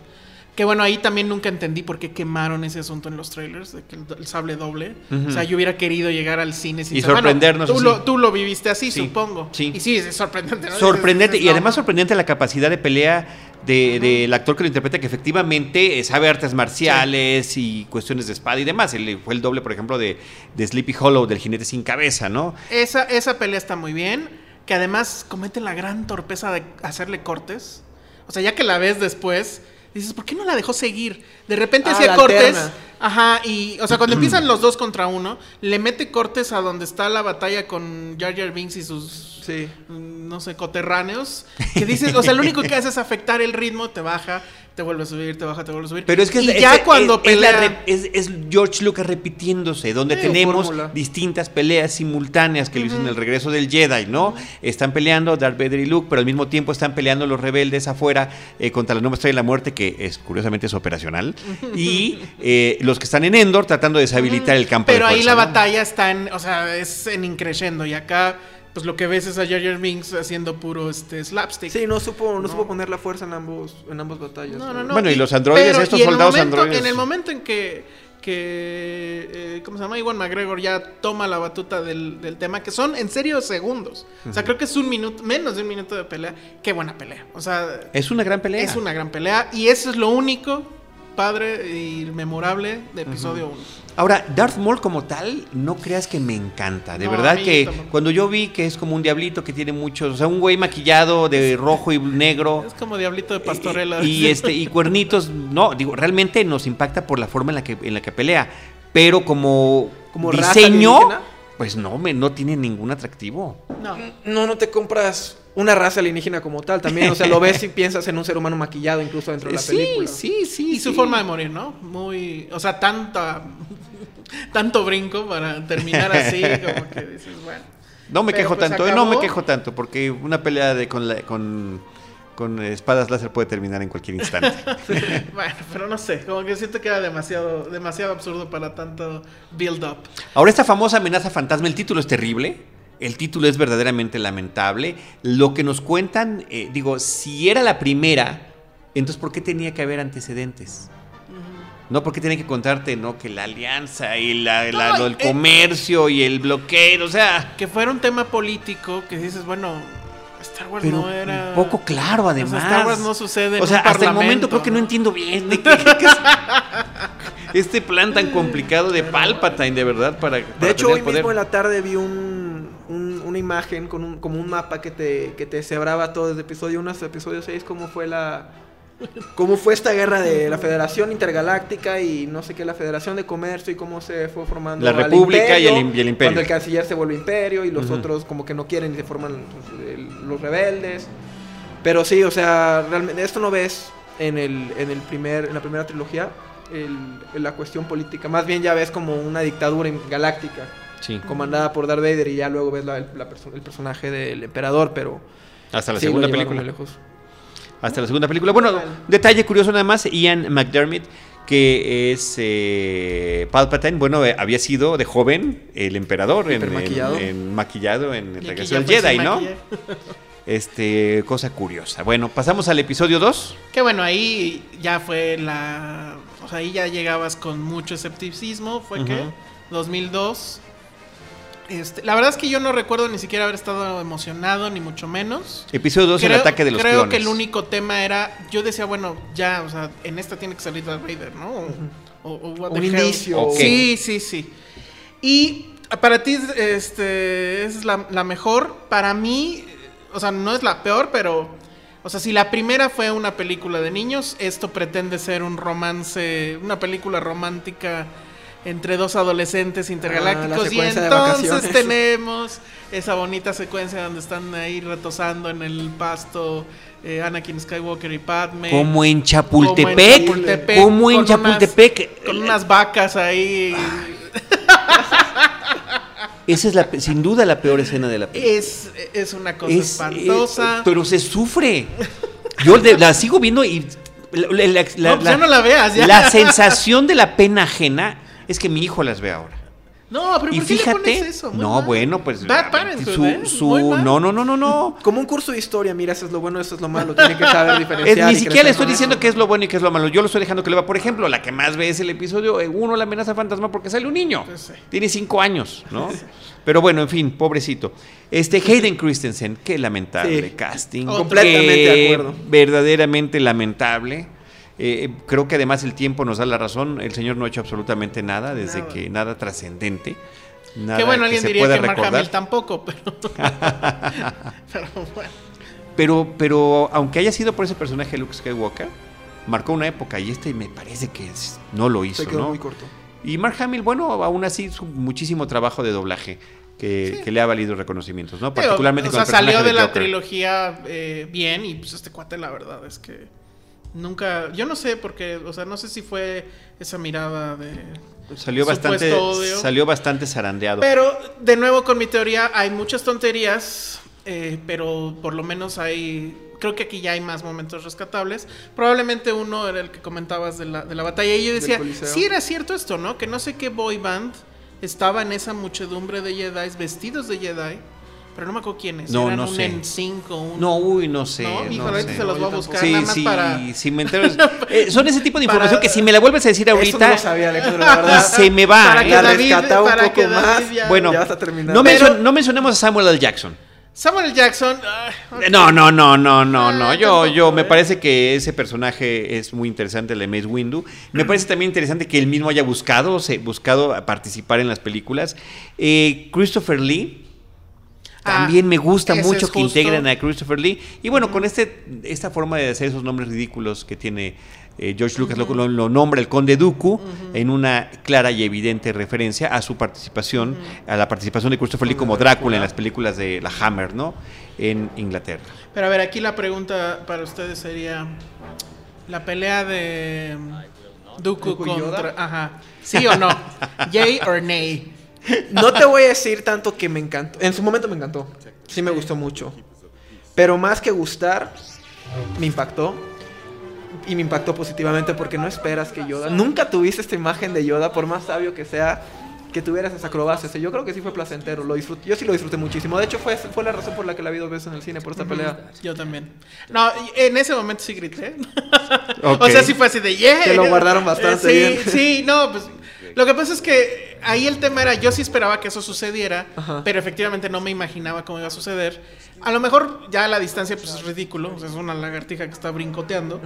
[SPEAKER 3] Que bueno, ahí también nunca entendí por qué quemaron ese asunto en los trailers, de que el, el sable doble. O sea, yo hubiera querido llegar al cine sin
[SPEAKER 1] Y
[SPEAKER 3] saber-
[SPEAKER 1] sorprendernos
[SPEAKER 3] Tú, lo, tú lo viviste así,
[SPEAKER 1] Sí,
[SPEAKER 3] supongo.
[SPEAKER 1] sí.
[SPEAKER 3] Y sí, es sorprendente. ¿no?
[SPEAKER 1] Sorprendente, y además sorprendente la capacidad de pelea de- del actor que lo interpreta, que efectivamente eh, sabe artes marciales y cuestiones de espada y demás. Él fue el doble, por ejemplo, de, de Sleepy Hollow, del jinete sin cabeza, ¿no?
[SPEAKER 3] Esa, esa pelea está muy bien. Que además cometen la gran torpeza de hacerle cortes. O sea, ya que la ves después, dices, ¿por qué no la dejó seguir? De repente
[SPEAKER 4] Ah,
[SPEAKER 3] hacía cortes.
[SPEAKER 4] alterna.
[SPEAKER 3] Ajá, y, o sea, cuando empiezan los dos contra uno, le mete cortes a donde está la batalla con Jar Jar Binks y sus
[SPEAKER 4] Sí.
[SPEAKER 3] mm, no sé, coterráneos, que dices, o sea, lo único que hace es afectar el ritmo, te baja, te vuelve a subir, te baja, te vuelve a subir.
[SPEAKER 1] Pero es que
[SPEAKER 3] y
[SPEAKER 1] es,
[SPEAKER 3] ya
[SPEAKER 1] es-
[SPEAKER 3] cuando
[SPEAKER 1] es-
[SPEAKER 3] pelea,
[SPEAKER 1] es, es George Lucas repitiéndose, donde
[SPEAKER 4] Sí,
[SPEAKER 1] tenemos
[SPEAKER 4] fórmula.
[SPEAKER 1] distintas peleas simultáneas que lo hizo en el regreso del Jedi, ¿no? Están peleando Darth Vader y Luke, pero al mismo tiempo están peleando los rebeldes afuera eh, contra la nueva estrella de la muerte, que es curiosamente es operacional, y eh, los que están en Endor tratando de deshabilitar el campo
[SPEAKER 3] pero
[SPEAKER 1] de
[SPEAKER 3] ahí
[SPEAKER 1] fuerza,
[SPEAKER 3] la
[SPEAKER 1] ¿no?
[SPEAKER 3] batalla está en, o sea, es en increciendo y acá pues lo que ves es a Jar Jar Binks haciendo puro este slapstick.
[SPEAKER 4] Sí, no supo, no,
[SPEAKER 3] No.
[SPEAKER 4] supo poner la fuerza en ambos, en ambas batallas.
[SPEAKER 3] No, no, no.
[SPEAKER 1] Bueno, y los androides, estos soldados
[SPEAKER 3] momento-
[SPEAKER 1] androides.
[SPEAKER 3] En el momento en que, que eh, ¿cómo se llama? Iwan McGregor ya toma la batuta del, del tema, que son en serio segundos. O sea, creo que es un minuto, menos de un minuto de pelea. Qué buena pelea. O sea,
[SPEAKER 1] Es una gran pelea.
[SPEAKER 3] es una gran pelea. Y eso es lo único padre y memorable de episodio 1.
[SPEAKER 1] Ahora, Darth Maul como tal, no creas que me encanta. De
[SPEAKER 3] No,
[SPEAKER 1] verdad que
[SPEAKER 3] tampoco.
[SPEAKER 1] cuando yo vi que es como un diablito que tiene muchos, o sea, un güey maquillado de rojo y negro.
[SPEAKER 3] Es como Diablito de Pastorela.
[SPEAKER 1] Y, y, este y cuernitos, no, digo, realmente nos impacta por la forma en la que en la que pelea, pero como
[SPEAKER 4] Como
[SPEAKER 1] diseño, pues no me no tiene ningún atractivo.
[SPEAKER 3] No.
[SPEAKER 4] No, no te compras una raza alienígena como tal. También, o sea, lo ves y piensas en un ser humano maquillado incluso dentro de la
[SPEAKER 1] sí,
[SPEAKER 4] película.
[SPEAKER 1] sí, sí,
[SPEAKER 3] Y su
[SPEAKER 1] sí.
[SPEAKER 3] forma de morir, ¿no? Muy. O sea, tanta. tanto brinco para terminar así, como que dices, bueno.
[SPEAKER 1] No me
[SPEAKER 3] Pero,
[SPEAKER 1] quejo
[SPEAKER 3] pues,
[SPEAKER 1] tanto, eh, no me quejo tanto porque una pelea de con la- con con espadas láser puede terminar en cualquier instante.
[SPEAKER 3] Bueno, pero no sé, como que siento que era demasiado, demasiado absurdo para tanto build up.
[SPEAKER 1] Ahora, esta famosa amenaza fantasma, el título es terrible. El título es verdaderamente lamentable. Lo que nos cuentan, eh, digo, si era la primera, entonces ¿por qué tenía que haber antecedentes? No, porque tenía que contarte, ¿no? Que la alianza y la, la-
[SPEAKER 3] No,
[SPEAKER 1] lo del
[SPEAKER 3] eh,
[SPEAKER 1] comercio y el bloqueo, o sea,
[SPEAKER 3] Que fuera un tema político que dices, bueno, Star Wars
[SPEAKER 1] pero
[SPEAKER 3] no era.
[SPEAKER 1] un poco claro
[SPEAKER 3] O sea,
[SPEAKER 1] además.
[SPEAKER 3] Star Wars no sucede en
[SPEAKER 1] O sea,
[SPEAKER 3] un
[SPEAKER 1] hasta el momento creo que no, entiendo bien de qué- qué es este plan tan complicado de Palpatine, de verdad, para,
[SPEAKER 4] De hecho,
[SPEAKER 1] tener
[SPEAKER 4] hoy
[SPEAKER 1] poder.
[SPEAKER 4] mismo en la tarde vi un, imagen con un, como un mapa que te, que te cebraba todo desde episodio 1 hasta episodio 6, cómo fue la... Cómo fue esta guerra de la Federación Intergaláctica y no sé qué, la Federación de Comercio y cómo se fue formando
[SPEAKER 1] La República y el im- y el Imperio.
[SPEAKER 4] Cuando el canciller se vuelve imperio y los otros como que no quieren y se forman los rebeldes. Pero sí, o sea, realmente esto no ves en el, en el primer, en la primera trilogía, el- en la cuestión política. Más bien ya ves como una dictadura galáctica,
[SPEAKER 1] Sí.
[SPEAKER 4] comandada por Darth Vader, y ya luego ves la- la perso- el personaje del emperador, pero
[SPEAKER 1] Hasta la
[SPEAKER 4] sí,
[SPEAKER 1] segunda película.
[SPEAKER 4] lejos.
[SPEAKER 1] Hasta la segunda película. Bueno, detalle curioso nada más, Ian McDermott, que es eh, Palpatine, bueno, eh, había sido de joven el emperador en,
[SPEAKER 4] Hipermaquillado.
[SPEAKER 1] en- en- maquillado en el regreso del Jedi, ¿no? Este, cosa curiosa. Bueno, pasamos al episodio 2.
[SPEAKER 3] Que bueno, ahí ya fue la. O sea, ahí ya llegabas con mucho escepticismo. Fue que
[SPEAKER 1] Ujú.
[SPEAKER 3] 2002. Este, la verdad es que yo no recuerdo ni siquiera haber estado emocionado, ni mucho menos.
[SPEAKER 1] Episodio 2, el
[SPEAKER 3] Creo-
[SPEAKER 1] ataque de los
[SPEAKER 3] Creo
[SPEAKER 1] clones.
[SPEAKER 3] que el único tema era. Yo decía, bueno, ya, o sea, en esta tiene que salir Darth Vader, ¿no? O, o- o what
[SPEAKER 4] Un
[SPEAKER 3] the hell.
[SPEAKER 4] inicio.
[SPEAKER 3] Sí, sí, sí. Y para ti, este, es la, la mejor. Para mí, o sea, no es la peor, pero. O sea, si la primera fue una película de niños, esto pretende ser un romance, una película romántica entre dos adolescentes intergalácticos. y
[SPEAKER 4] Ah, de
[SPEAKER 3] entonces tenemos esa bonita secuencia donde están ahí retosando en el pasto eh, Anakin Skywalker y Padme.
[SPEAKER 1] Como en
[SPEAKER 3] Como en
[SPEAKER 1] Chapultepec.
[SPEAKER 3] Chapultepec,
[SPEAKER 1] Como en
[SPEAKER 3] con unas-
[SPEAKER 1] Chapultepec.
[SPEAKER 3] con unas vacas ahí.
[SPEAKER 1] Esa es la, pe- sin duda la peor escena de la película.
[SPEAKER 3] Es, es una cosa
[SPEAKER 1] Es,
[SPEAKER 3] espantosa.
[SPEAKER 1] eh, pero se sufre. Yo de- la sigo viendo y la, la- la-
[SPEAKER 3] No, pues ya no la veas, ya.
[SPEAKER 1] la sensación de la pena ajena es que mi hijo las ve ahora.
[SPEAKER 3] No, pero
[SPEAKER 1] y
[SPEAKER 3] ¿por qué le
[SPEAKER 1] fíjate,
[SPEAKER 3] pones eso? Muy
[SPEAKER 1] no,
[SPEAKER 3] mal.
[SPEAKER 1] bueno, pues
[SPEAKER 3] Bad
[SPEAKER 1] su,
[SPEAKER 3] ¿eh?
[SPEAKER 1] su-
[SPEAKER 3] Muy mal.
[SPEAKER 1] no, no, no, no, no.
[SPEAKER 4] Como un curso de historia, mira, eso es lo bueno, eso es lo malo. Tiene que saber
[SPEAKER 1] Es-
[SPEAKER 4] diferenciar.
[SPEAKER 1] ni
[SPEAKER 4] y
[SPEAKER 1] siquiera le estoy diciendo que es lo bueno y que es lo malo. Yo lo estoy dejando que le va. Por ejemplo, la que más ve es el episodio 1, la amenaza fantasma, porque sale un niño.
[SPEAKER 3] Sí.
[SPEAKER 1] Tiene cinco años, ¿no? Pero bueno, en fin, pobrecito. Este Hayden Christensen, qué lamentable
[SPEAKER 4] Sí.
[SPEAKER 1] casting.
[SPEAKER 4] Completamente de
[SPEAKER 1] Qué
[SPEAKER 4] acuerdo.
[SPEAKER 1] Verdaderamente lamentable. Eh, creo que además el tiempo nos da la razón. El señor no ha hecho absolutamente nada, desde
[SPEAKER 3] Nada.
[SPEAKER 1] que nada trascendente. Nada
[SPEAKER 3] Que bueno,
[SPEAKER 1] que
[SPEAKER 3] alguien
[SPEAKER 1] se
[SPEAKER 3] diría que Mark. Hamill tampoco, pero. pero bueno.
[SPEAKER 1] Pero, pero aunque haya sido por ese personaje Luke Skywalker, marcó una época y este me parece que es- no lo hizo,
[SPEAKER 4] Se quedó
[SPEAKER 1] ¿no?
[SPEAKER 4] muy corto.
[SPEAKER 1] Y Mark Hamill, bueno, aún así su muchísimo trabajo de doblaje que, que le ha valido reconocimientos, ¿no? Particularmente
[SPEAKER 3] o
[SPEAKER 1] con
[SPEAKER 3] sea,
[SPEAKER 1] el personaje
[SPEAKER 3] salió de la trilogía eh, bien y pues este cuate la verdad es que nunca, yo no sé porque, o sea, no sé si fue esa mirada de
[SPEAKER 1] Salió bastante,
[SPEAKER 3] odio.
[SPEAKER 1] salió bastante zarandeado.
[SPEAKER 3] Pero de nuevo con mi teoría hay muchas tonterías, eh, pero por lo menos hay, creo que aquí ya hay más momentos rescatables. Probablemente uno era el que comentabas de la, de la batalla y yo decía, sí era cierto esto, ¿no? Que no sé qué boy band estaba en esa muchedumbre de Jedi vestidos de Jedi, pero no me acuerdo quiénes.
[SPEAKER 1] No,
[SPEAKER 3] Eran
[SPEAKER 1] no
[SPEAKER 3] un
[SPEAKER 1] sé.
[SPEAKER 3] NSYNC o un...
[SPEAKER 1] no, uy, no sé.
[SPEAKER 3] No,
[SPEAKER 1] no
[SPEAKER 3] híjole, ahorita
[SPEAKER 1] sé.
[SPEAKER 3] se los voy a buscar
[SPEAKER 1] Sí,
[SPEAKER 3] nada más
[SPEAKER 1] sí,
[SPEAKER 3] para...
[SPEAKER 1] si me entero. Eh, son ese tipo de
[SPEAKER 3] para-
[SPEAKER 1] información que si me la vuelves a decir
[SPEAKER 4] Eso no
[SPEAKER 1] ahorita,
[SPEAKER 4] lo sabía, Alejandro, la verdad.
[SPEAKER 1] se me va.
[SPEAKER 3] Para
[SPEAKER 1] ¿eh?
[SPEAKER 3] que
[SPEAKER 4] La
[SPEAKER 3] David-
[SPEAKER 4] un
[SPEAKER 3] para
[SPEAKER 4] poco
[SPEAKER 3] que David
[SPEAKER 4] más.
[SPEAKER 3] ya-
[SPEAKER 1] Bueno,
[SPEAKER 4] ya vas a terminar.
[SPEAKER 1] no,
[SPEAKER 3] Pero-
[SPEAKER 1] no mencionemos a Samuel L. Jackson.
[SPEAKER 3] Samuel L. Jackson...
[SPEAKER 1] No, no, no, no, no, no.
[SPEAKER 3] Ah,
[SPEAKER 1] Yo,
[SPEAKER 3] tampoco,
[SPEAKER 1] yo me
[SPEAKER 3] ¿eh?
[SPEAKER 1] parece que ese personaje es muy interesante, el de Mace Windu. Me parece también interesante que él mismo haya buscado, se, buscado a participar en las películas. Eh, Christopher Lee.
[SPEAKER 3] Ah,
[SPEAKER 1] También me gusta mucho
[SPEAKER 3] es
[SPEAKER 1] que integren a Christopher Lee. Y bueno, con este, esta forma de hacer esos nombres ridículos que tiene eh, George Lucas, lo, lo- lo nombra el Conde Dooku en una clara y evidente referencia a su participación, a la participación de Christopher Lee como Drácula en las películas de la Hammer, ¿no? En Inglaterra.
[SPEAKER 3] Pero a ver, aquí la pregunta para ustedes sería la pelea de Dooku
[SPEAKER 4] ¿Dooku y Yoda?
[SPEAKER 3] contra, ajá, sí o no, yay or nay.
[SPEAKER 4] No te voy a decir tanto que me encantó. En su momento me encantó. Sí me gustó mucho. Pero más que gustar, me impactó. Y me impactó positivamente porque no esperas que Yoda... Nunca tuviste esta imagen de Yoda, por más sabio que sea, que tuvieras esa acrobacia. Yo creo que sí fue placentero. Lo disfruté, yo sí lo disfruté muchísimo. De hecho, fue, fue la razón por la que la vi dos veces en el cine, por esta pelea.
[SPEAKER 3] Yo también. No, en ese momento sí grité. O sea, sí fue así de yeah.
[SPEAKER 4] Te lo guardaron bastante
[SPEAKER 3] sí,
[SPEAKER 4] bien.
[SPEAKER 3] Sí, no, pues lo que pasa es que ahí el tema era, yo sí esperaba que eso sucediera,
[SPEAKER 4] Ajá.
[SPEAKER 3] pero efectivamente no me imaginaba cómo iba a suceder. A lo mejor ya a la distancia pues es ridículo, o sea, es una lagartija que está brincoteando,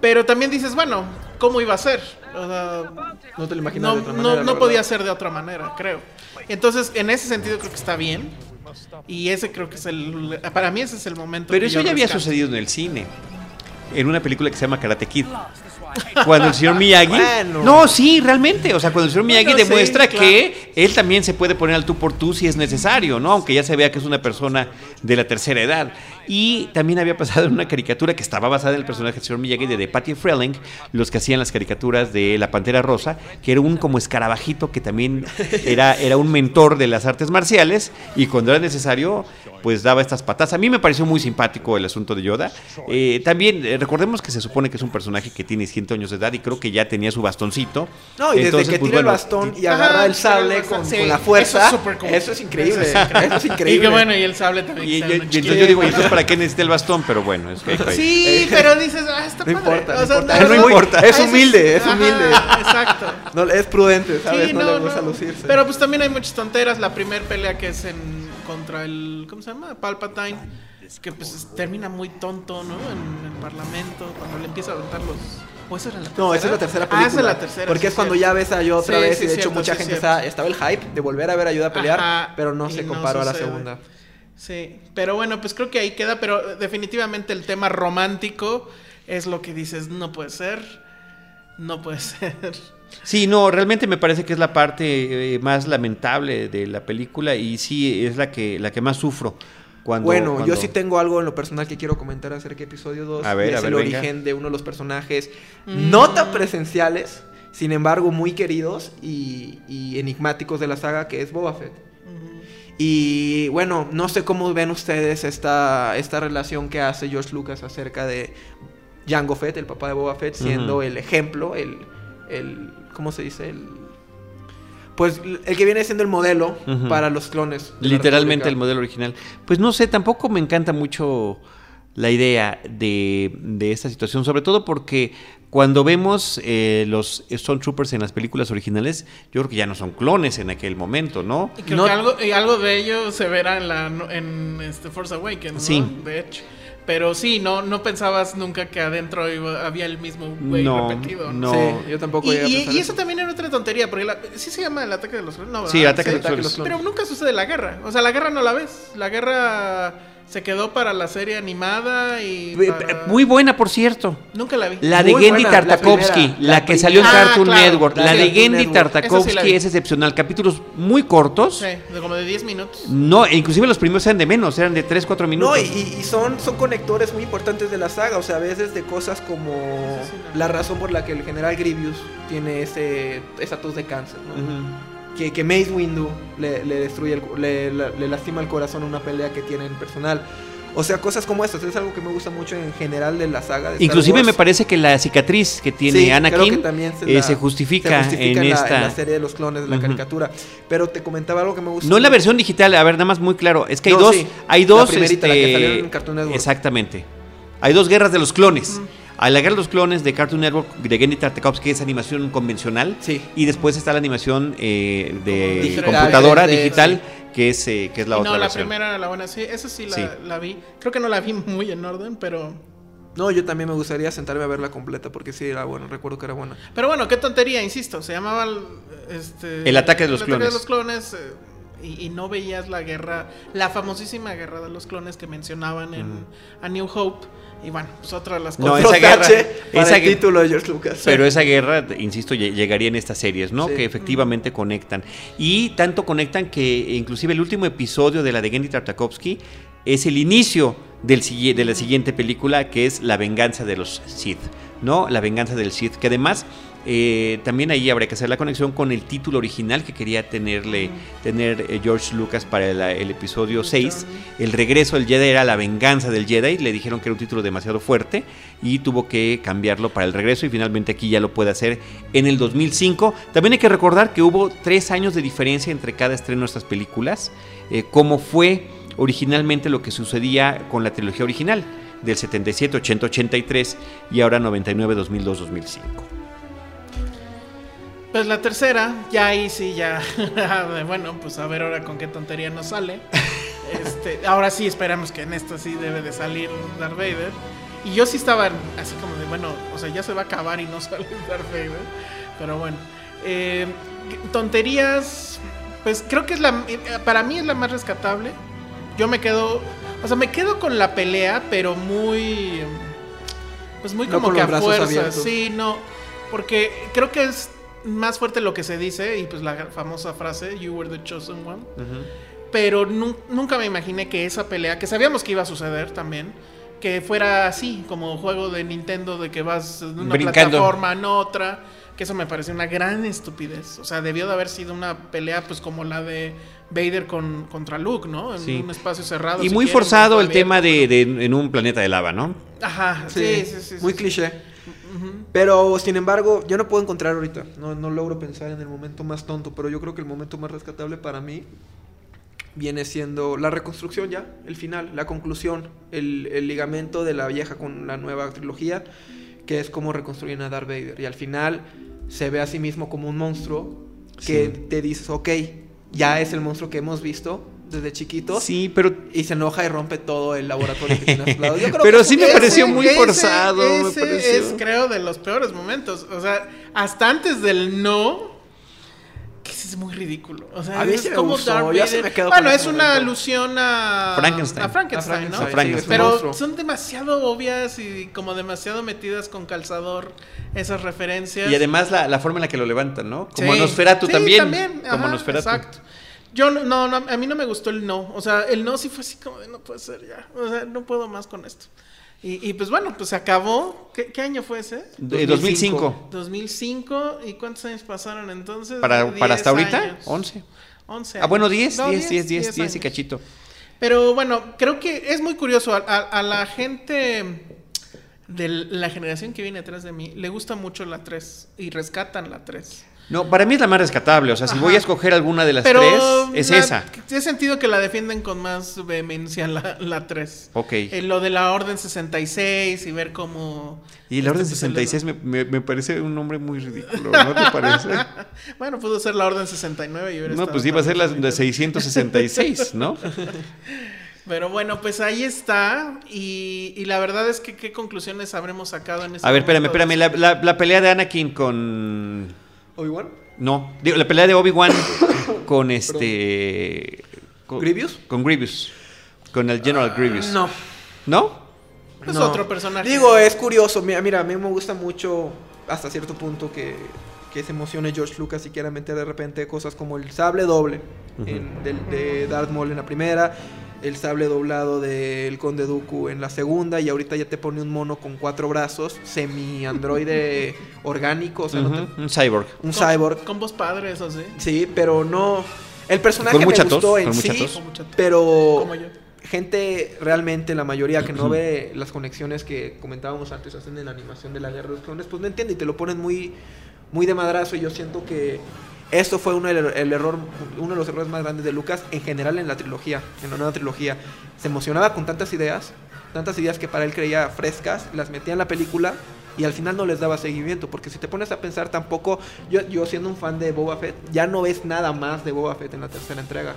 [SPEAKER 3] pero también dices, bueno, ¿cómo iba a ser? O sea,
[SPEAKER 4] No te lo imaginas
[SPEAKER 3] no,
[SPEAKER 4] de otra
[SPEAKER 3] no-
[SPEAKER 4] manera.
[SPEAKER 3] no
[SPEAKER 4] la
[SPEAKER 3] podía ser de otra manera, creo. Entonces, en ese sentido creo que está bien. Y ese creo que es el... Para mí ese es el momento.
[SPEAKER 1] Pero eso ya había sucedido en el cine. En una película que se llama Karate Kid. Cuando el señor Miyagi.
[SPEAKER 4] Bueno.
[SPEAKER 1] No, sí, realmente. O sea, cuando el señor Miyagi
[SPEAKER 3] Bueno, sí,
[SPEAKER 1] demuestra
[SPEAKER 3] claro.
[SPEAKER 1] que él también se puede poner al tú por tú si es necesario, ¿no? Aunque ya se vea que es una persona de la tercera edad. Y también había pasado en una caricatura que estaba basada en el personaje del señor Miyagi de, de Patty Freleng, los que hacían las caricaturas de La Pantera Rosa, que era un como escarabajito que también era, era un mentor de las artes marciales y cuando era necesario, pues daba estas patas. A mí me pareció muy simpático el asunto de Yoda. Eh, también eh, recordemos que se supone que es un personaje que tiene 100 años de edad y creo que ya tenía su bastoncito.
[SPEAKER 4] No, y desde
[SPEAKER 1] Entonces,
[SPEAKER 4] que
[SPEAKER 1] pues,
[SPEAKER 4] tira el
[SPEAKER 1] bueno,
[SPEAKER 4] bastón y
[SPEAKER 3] Ajá,
[SPEAKER 4] agarra el
[SPEAKER 3] el
[SPEAKER 4] sable con,
[SPEAKER 3] sí,
[SPEAKER 4] con la
[SPEAKER 3] eso
[SPEAKER 4] fuerza,
[SPEAKER 3] es súper cool.
[SPEAKER 4] eso es increíble.
[SPEAKER 3] Eso es
[SPEAKER 4] Eso es
[SPEAKER 3] Y
[SPEAKER 4] increíble.
[SPEAKER 3] que bueno, y el sable también.
[SPEAKER 1] Y, entonces yo digo, ¿y entonces para qué necesita el bastón? Pero bueno, es que...
[SPEAKER 3] Sí, pero dices, ah, está
[SPEAKER 4] No
[SPEAKER 3] padre.
[SPEAKER 4] importa,
[SPEAKER 3] O
[SPEAKER 4] no
[SPEAKER 3] sea,
[SPEAKER 4] importa.
[SPEAKER 3] la
[SPEAKER 4] No
[SPEAKER 3] verdad-
[SPEAKER 4] importa, es
[SPEAKER 3] Ah,
[SPEAKER 4] humilde, es
[SPEAKER 3] ajá,
[SPEAKER 4] humilde.
[SPEAKER 3] Exacto.
[SPEAKER 4] No, es prudente, ¿sabes?
[SPEAKER 3] Sí,
[SPEAKER 4] no, le gusta
[SPEAKER 3] no.
[SPEAKER 4] lucirse.
[SPEAKER 3] Pero pues también hay muchas tonteras. La primera pelea que es en contra el. ¿Cómo se llama? Palpatine. Que pues es- termina muy tonto, ¿no? En el parlamento. Cuando le empieza a aventar los. ¿O esa era la tercera?
[SPEAKER 4] No, esa es la tercera
[SPEAKER 3] Ah,
[SPEAKER 4] película.
[SPEAKER 3] esa es la tercera.
[SPEAKER 4] Porque
[SPEAKER 3] sí,
[SPEAKER 4] es cuando
[SPEAKER 3] cierto.
[SPEAKER 4] ya ves a Yoda otra
[SPEAKER 3] Sí,
[SPEAKER 4] vez
[SPEAKER 3] sí,
[SPEAKER 4] y de hecho
[SPEAKER 3] cierto,
[SPEAKER 4] mucha gente
[SPEAKER 3] cierto.
[SPEAKER 4] estaba, el hype de volver a ver a Yoda pelear,
[SPEAKER 3] Ajá,
[SPEAKER 4] pero no se
[SPEAKER 3] no
[SPEAKER 4] comparó a la segunda.
[SPEAKER 3] Sí, pero bueno, pues creo que ahí queda, pero definitivamente el tema romántico es lo que dices, no puede ser, no puede ser.
[SPEAKER 1] Sí, no, realmente me parece que es la parte eh, más lamentable de la película y sí es la que, la que más sufro. Cuando,
[SPEAKER 4] bueno,
[SPEAKER 1] cuando-
[SPEAKER 4] yo sí tengo algo en lo personal que quiero comentar acerca de episodio 2.
[SPEAKER 1] A ver,
[SPEAKER 4] y es
[SPEAKER 1] a ver,
[SPEAKER 4] el
[SPEAKER 1] venga.
[SPEAKER 4] origen de uno de los personajes
[SPEAKER 3] Mm.
[SPEAKER 4] no tan presenciales, sin embargo muy queridos y, y enigmáticos de la saga, que es Boba Fett. Y bueno, no sé cómo ven ustedes esta, esta relación que hace George Lucas acerca de Jango Fett, el papá de Boba Fett, siendo el ejemplo, el, el. ¿Cómo se dice? El. pues el que viene siendo el modelo para los clones.
[SPEAKER 1] Literalmente el modelo original. Pues no sé, tampoco me encanta mucho la idea de, de esta situación, sobre todo porque cuando vemos eh, los Stormtroopers en las películas originales, yo creo que ya no son clones en aquel momento, ¿no?
[SPEAKER 3] Y creo
[SPEAKER 4] No-
[SPEAKER 3] que algo, y algo de ello se verá en, la, en este Force Awakens, ¿no?
[SPEAKER 1] Sí.
[SPEAKER 3] De hecho. Pero sí, no, no pensabas nunca que adentro iba- había el mismo güey
[SPEAKER 1] No,
[SPEAKER 3] repetido.
[SPEAKER 1] no.
[SPEAKER 4] Sí, yo tampoco
[SPEAKER 3] Y,
[SPEAKER 4] a
[SPEAKER 3] y-
[SPEAKER 4] pensar
[SPEAKER 3] y
[SPEAKER 4] eso.
[SPEAKER 3] eso también era otra tontería, porque la- sí se llama el ataque de los clones. No,
[SPEAKER 1] Sí, ataque de los
[SPEAKER 4] Ataque de los clones.
[SPEAKER 3] Pero nunca sucede la guerra. O sea, la guerra no la ves. La guerra se quedó para la serie animada y. Para-
[SPEAKER 1] Muy buena, por cierto.
[SPEAKER 3] Nunca la vi.
[SPEAKER 1] La de
[SPEAKER 4] Muy
[SPEAKER 1] Gendy
[SPEAKER 4] buena,
[SPEAKER 1] Tartakovsky, la,
[SPEAKER 4] primera, la
[SPEAKER 1] que salió en
[SPEAKER 3] primera.
[SPEAKER 1] Cartoon
[SPEAKER 3] Ah, claro,
[SPEAKER 1] Network.
[SPEAKER 3] la
[SPEAKER 1] La
[SPEAKER 3] de
[SPEAKER 1] Gendy
[SPEAKER 3] sí
[SPEAKER 1] Tartakovsky
[SPEAKER 3] vi.
[SPEAKER 1] es excepcional. Capítulos muy cortos.
[SPEAKER 3] Sí, de como de 10 minutos.
[SPEAKER 1] No, e inclusive los primeros eran de menos, eran de 3, 4 minutos.
[SPEAKER 4] No, y, y- son, son conectores muy importantes de la saga. O sea, a veces de cosas como
[SPEAKER 3] Sí, sí, no.
[SPEAKER 4] la razón por la que el general Grievous tiene ese, esa tos de cáncer. ¿no?
[SPEAKER 1] Ujú.
[SPEAKER 4] Que, que Mace Windu le, le destruye, el, le, le lastima el corazón en una pelea que tienen personal. O sea, cosas como estas. Es algo que me gusta mucho en general de la saga. De
[SPEAKER 1] Inclusive me parece que la cicatriz que tiene
[SPEAKER 4] Sí,
[SPEAKER 1] Anakin
[SPEAKER 4] que también
[SPEAKER 1] eh,
[SPEAKER 4] la-
[SPEAKER 1] se, justifica
[SPEAKER 4] se justifica
[SPEAKER 1] en
[SPEAKER 4] la,
[SPEAKER 1] esta...
[SPEAKER 4] la serie de los clones de la caricatura. Pero te comentaba algo que me gusta.
[SPEAKER 1] No en la versión digital, a ver, nada más muy claro. Es que hay
[SPEAKER 4] No,
[SPEAKER 1] dos.
[SPEAKER 4] sí.
[SPEAKER 1] Hay
[SPEAKER 4] La
[SPEAKER 1] dos.
[SPEAKER 4] la que
[SPEAKER 1] este,
[SPEAKER 4] salieron en Cartoon Network.
[SPEAKER 1] Exactamente. Hay dos guerras de los clones. Hay la guerra de los clones de Cartoon Network de Gendy Tartakovsky, que es animación convencional.
[SPEAKER 4] Sí.
[SPEAKER 1] Y después está la animación eh, de
[SPEAKER 3] Digital,
[SPEAKER 1] computadora
[SPEAKER 4] 3D,
[SPEAKER 1] digital, que es, eh, que es la
[SPEAKER 3] Y
[SPEAKER 1] otra
[SPEAKER 3] no, la
[SPEAKER 1] versión.
[SPEAKER 3] primera era la buena. Sí, esa sí la,
[SPEAKER 1] Sí.
[SPEAKER 3] la vi. Creo que no la vi muy en orden, pero.
[SPEAKER 4] No, yo también me gustaría sentarme a verla completa porque sí era bueno. Recuerdo que era buena.
[SPEAKER 3] Pero bueno, qué tontería, insisto. Se llamaba el, este,
[SPEAKER 1] El ataque de los
[SPEAKER 3] el
[SPEAKER 1] clones.
[SPEAKER 3] de los clones. eh, y, y no veías la guerra, la famosísima guerra de los clones que mencionaban en A New Hope. Y bueno, pues otra de las
[SPEAKER 1] No,
[SPEAKER 3] cosas.
[SPEAKER 1] esa
[SPEAKER 4] Otro
[SPEAKER 1] guerra-
[SPEAKER 4] para
[SPEAKER 1] esa
[SPEAKER 4] el título de George Lucas.
[SPEAKER 1] Pero esa guerra, insisto, lle- llegaría en estas series, ¿no?
[SPEAKER 4] Sí.
[SPEAKER 1] Que efectivamente conectan. Y tanto conectan que inclusive el último episodio de la de Gendy Tartakovsky es el inicio del, de la siguiente película, que es La venganza de los Sith, ¿no? La venganza del Sith, que además eh, también ahí habría que hacer la conexión con el título original que quería tenerle, tener eh, George Lucas para el, el episodio 6. El regreso del Jedi era La venganza del Jedi. Le dijeron que era un título demasiado fuerte y tuvo que cambiarlo para el regreso y finalmente aquí ya lo puede hacer en el 2005. También hay que recordar que hubo tres años de diferencia entre cada estreno de estas películas, eh, como fue originalmente lo que sucedía con la trilogía original del 77, 80, 83 y ahora 99, 2002, 2005.
[SPEAKER 3] Pues la tercera, ya ahí sí, ya. bueno, pues a ver ahora con qué tontería nos sale. Este, ahora sí esperamos que en esta sí debe de salir Darth Vader. Y yo sí estaba así como de, bueno, o sea, ya se va a acabar y no sale Darth Vader. Pero bueno. Eh, tonterías, pues creo que es la, eh, para mí es la más rescatable. Yo me quedo, o sea, me quedo con la pelea, pero muy, pues muy como que a fuerza.
[SPEAKER 4] abiertos.
[SPEAKER 3] Sí, no, porque creo que es más fuerte lo que se dice y pues la famosa frase, You were the chosen one. Pero nu- nunca me imaginé que esa pelea, que sabíamos que iba a suceder también, que fuera así, como juego de Nintendo, de que vas de una
[SPEAKER 1] Brincando.
[SPEAKER 3] plataforma en otra, que eso me pareció una gran estupidez. O sea, debió de haber sido una pelea pues como la de Vader con, contra Luke, ¿no? En
[SPEAKER 1] Sí.
[SPEAKER 3] un espacio cerrado.
[SPEAKER 1] Y
[SPEAKER 3] si
[SPEAKER 1] muy
[SPEAKER 3] quieren,
[SPEAKER 1] forzado el tema de, de- en un planeta de lava, ¿no?
[SPEAKER 3] Ajá, sí, sí, sí. sí,
[SPEAKER 4] muy
[SPEAKER 3] sí.
[SPEAKER 4] cliché. Pero, sin embargo, yo no puedo encontrar ahorita. No, no logro pensar en el momento más tonto. Pero yo creo que el momento más rescatable para mí viene siendo la reconstrucción ya, el final, la conclusión, el, el ligamento de la vieja con la nueva trilogía, que es cómo reconstruyen a Darth Vader. Y al final se ve a sí mismo como un monstruo que
[SPEAKER 1] Sí.
[SPEAKER 4] te dices, ok, ya es el monstruo que hemos visto desde chiquitos.
[SPEAKER 1] Sí, pero
[SPEAKER 4] Y se enoja y rompe todo el laboratorio que tiene a su lado. Yo creo
[SPEAKER 1] Pero
[SPEAKER 4] que
[SPEAKER 1] sí me
[SPEAKER 4] ese-
[SPEAKER 1] pareció muy forzado, me
[SPEAKER 3] ese
[SPEAKER 1] pareció.
[SPEAKER 3] es, creo, de los peores momentos. O sea, hasta antes del no, ese es muy ridículo. O sea,
[SPEAKER 4] A mí
[SPEAKER 3] es
[SPEAKER 4] sí me
[SPEAKER 3] como
[SPEAKER 4] gustó,
[SPEAKER 3] Darth
[SPEAKER 4] me
[SPEAKER 3] Bueno, es una
[SPEAKER 4] momento.
[SPEAKER 3] alusión a
[SPEAKER 1] Frankenstein.
[SPEAKER 3] a Frankenstein,
[SPEAKER 4] A
[SPEAKER 3] ¿no?
[SPEAKER 4] Frankenstein,
[SPEAKER 1] Frankenstein.
[SPEAKER 3] Pero son demasiado obvias y como demasiado metidas con calzador esas referencias.
[SPEAKER 1] y además la, la forma en la que lo levantan, ¿no? Como
[SPEAKER 3] Sí.
[SPEAKER 1] Nosferatu
[SPEAKER 3] Sí,
[SPEAKER 1] también. Como
[SPEAKER 3] ajá,
[SPEAKER 1] Nosferatu.
[SPEAKER 3] Exacto. Yo no, no, no, a mí no me gustó el no. O sea, el no sí fue así como de no puede ser ya. O sea, no puedo más con esto. Y, y pues bueno, pues se acabó. ¿Qué, qué año fue ese?
[SPEAKER 1] De 2005.
[SPEAKER 3] 2005. ¿Y cuántos años pasaron entonces?
[SPEAKER 1] Para, para hasta ahorita,
[SPEAKER 3] años.
[SPEAKER 1] 11.
[SPEAKER 3] 11
[SPEAKER 1] Ah, bueno,
[SPEAKER 3] años.
[SPEAKER 1] 10,
[SPEAKER 3] No,
[SPEAKER 1] 10, 10, 10, 10 y
[SPEAKER 3] años.
[SPEAKER 1] cachito.
[SPEAKER 3] Pero bueno, creo que es muy curioso. A, a- a la gente de la generación que viene atrás de mí le gusta mucho la 3 y rescatan la 3.
[SPEAKER 1] No, para mí es la más rescatable. O sea, si
[SPEAKER 3] Ajá.
[SPEAKER 1] voy a escoger alguna de las
[SPEAKER 3] Pero
[SPEAKER 1] tres, es
[SPEAKER 3] la-
[SPEAKER 1] esa.
[SPEAKER 3] He sentido que la defienden con más vehemencia la, la 3.
[SPEAKER 1] Ok.
[SPEAKER 3] En lo de la Orden 66 y ver cómo...
[SPEAKER 1] Y la Orden
[SPEAKER 3] este, pues, el-
[SPEAKER 1] 66 me, me- me parece un nombre muy ridículo, ¿no te parece?
[SPEAKER 3] Bueno, pudo ser la Orden 69 y hubiera
[SPEAKER 1] No, pues iba a ser la de
[SPEAKER 3] bonito.
[SPEAKER 1] 666, ¿no?
[SPEAKER 3] Pero bueno, pues ahí está. Y, y la verdad es que qué conclusiones habremos sacado en este
[SPEAKER 1] A ver, espérame, espérame. La, la- la pelea de Anakin con...
[SPEAKER 4] ¿Obi-Wan?
[SPEAKER 1] No, digo, la pelea de Obi-Wan con este... Con,
[SPEAKER 4] ¿Grievous?
[SPEAKER 1] Con Grievous. Con el General Grievous.
[SPEAKER 4] No.
[SPEAKER 1] ¿No?
[SPEAKER 3] Es
[SPEAKER 4] No.
[SPEAKER 3] otro personaje.
[SPEAKER 4] Digo, es curioso. Mira, mira, a mí me gusta mucho hasta cierto punto que, que se emocione George Lucas y quiera meter de repente cosas como el sable doble en- del- de Darth Maul en la primera, el sable doblado del Conde Dooku en la segunda y ahorita ya te pone un mono con cuatro brazos, semi-androide orgánico, o sea, no te-
[SPEAKER 1] Un cyborg.
[SPEAKER 4] un
[SPEAKER 3] Con-
[SPEAKER 4] cyborg.
[SPEAKER 3] Con voz padre, eso sí.
[SPEAKER 4] Sí, pero no... El personaje
[SPEAKER 1] Con
[SPEAKER 4] me
[SPEAKER 1] mucha
[SPEAKER 4] gustó
[SPEAKER 1] tos,
[SPEAKER 4] en
[SPEAKER 1] con
[SPEAKER 4] sí,
[SPEAKER 3] mucha tos.
[SPEAKER 4] pero
[SPEAKER 3] Como yo.
[SPEAKER 4] gente realmente, la mayoría que no ve las conexiones que comentábamos antes, hacen en la animación de la Guerra de los Clones, pues no entiende y te lo ponen muy, muy de madrazo. Y yo siento que esto fue uno, del- el error, uno de los errores más grandes de Lucas en general en la trilogía, en la nueva trilogía. Se emocionaba con tantas ideas, tantas ideas que para él creía frescas, las metía en la película. Y al final no les daba seguimiento, porque si te pones a pensar tampoco, yo, yo siendo un fan de Boba Fett, ya no ves nada más de Boba Fett en la tercera entrega.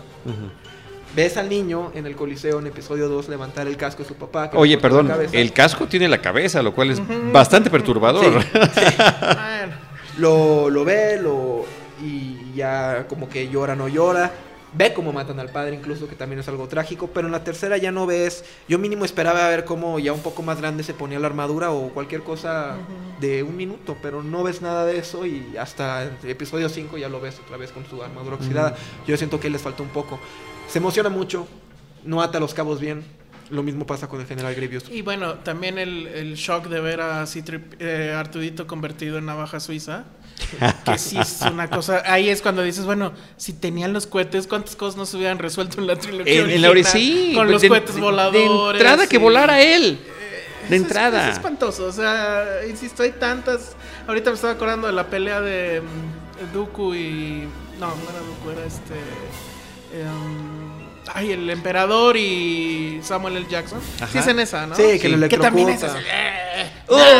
[SPEAKER 4] Ves al niño en el Coliseo en episodio 2 levantar el casco de su papá. que
[SPEAKER 1] Oye, perdón, el casco tiene la cabeza, lo cual es bastante perturbador.
[SPEAKER 4] Sí. Lo, lo ve, lo. Y ya como que llora, no llora. Ve cómo matan al padre, incluso, que también es algo trágico. Pero en la tercera ya no ves. Yo mínimo esperaba ver cómo ya un poco más grande se ponía la armadura o cualquier cosa de un minuto. Pero no ves nada de eso. Y hasta el episodio 5 ya lo ves otra vez con su armadura oxidada. Yo siento que les faltó un poco. Se emociona mucho. No ata los cabos bien. Lo mismo pasa con el general Grievous.
[SPEAKER 3] y bueno, también el, el shock de ver a Citrip, eh, Artudito convertido en navaja suiza. Que sí es una cosa. Ahí es cuando dices, bueno, si tenían los cohetes, ¿cuántas cosas no se hubieran resuelto en la trilogía?
[SPEAKER 1] En, en la sí,
[SPEAKER 3] Con los
[SPEAKER 1] de-
[SPEAKER 3] cohetes voladores.
[SPEAKER 1] De entrada que
[SPEAKER 3] y-
[SPEAKER 1] volara él.
[SPEAKER 3] Es-
[SPEAKER 1] De
[SPEAKER 3] es-
[SPEAKER 1] entrada.
[SPEAKER 3] Es, espantoso. O sea, insisto, hay tantas. Ahorita me estaba acordando de la pelea de mm, Dooku y. No, no era Dooku, era este. em, ay, el emperador y Samuel L. Jackson. Sí,
[SPEAKER 1] Ajá.
[SPEAKER 3] es en esa, ¿no?
[SPEAKER 4] Sí, que lo
[SPEAKER 3] Que también es
[SPEAKER 4] electrocuta.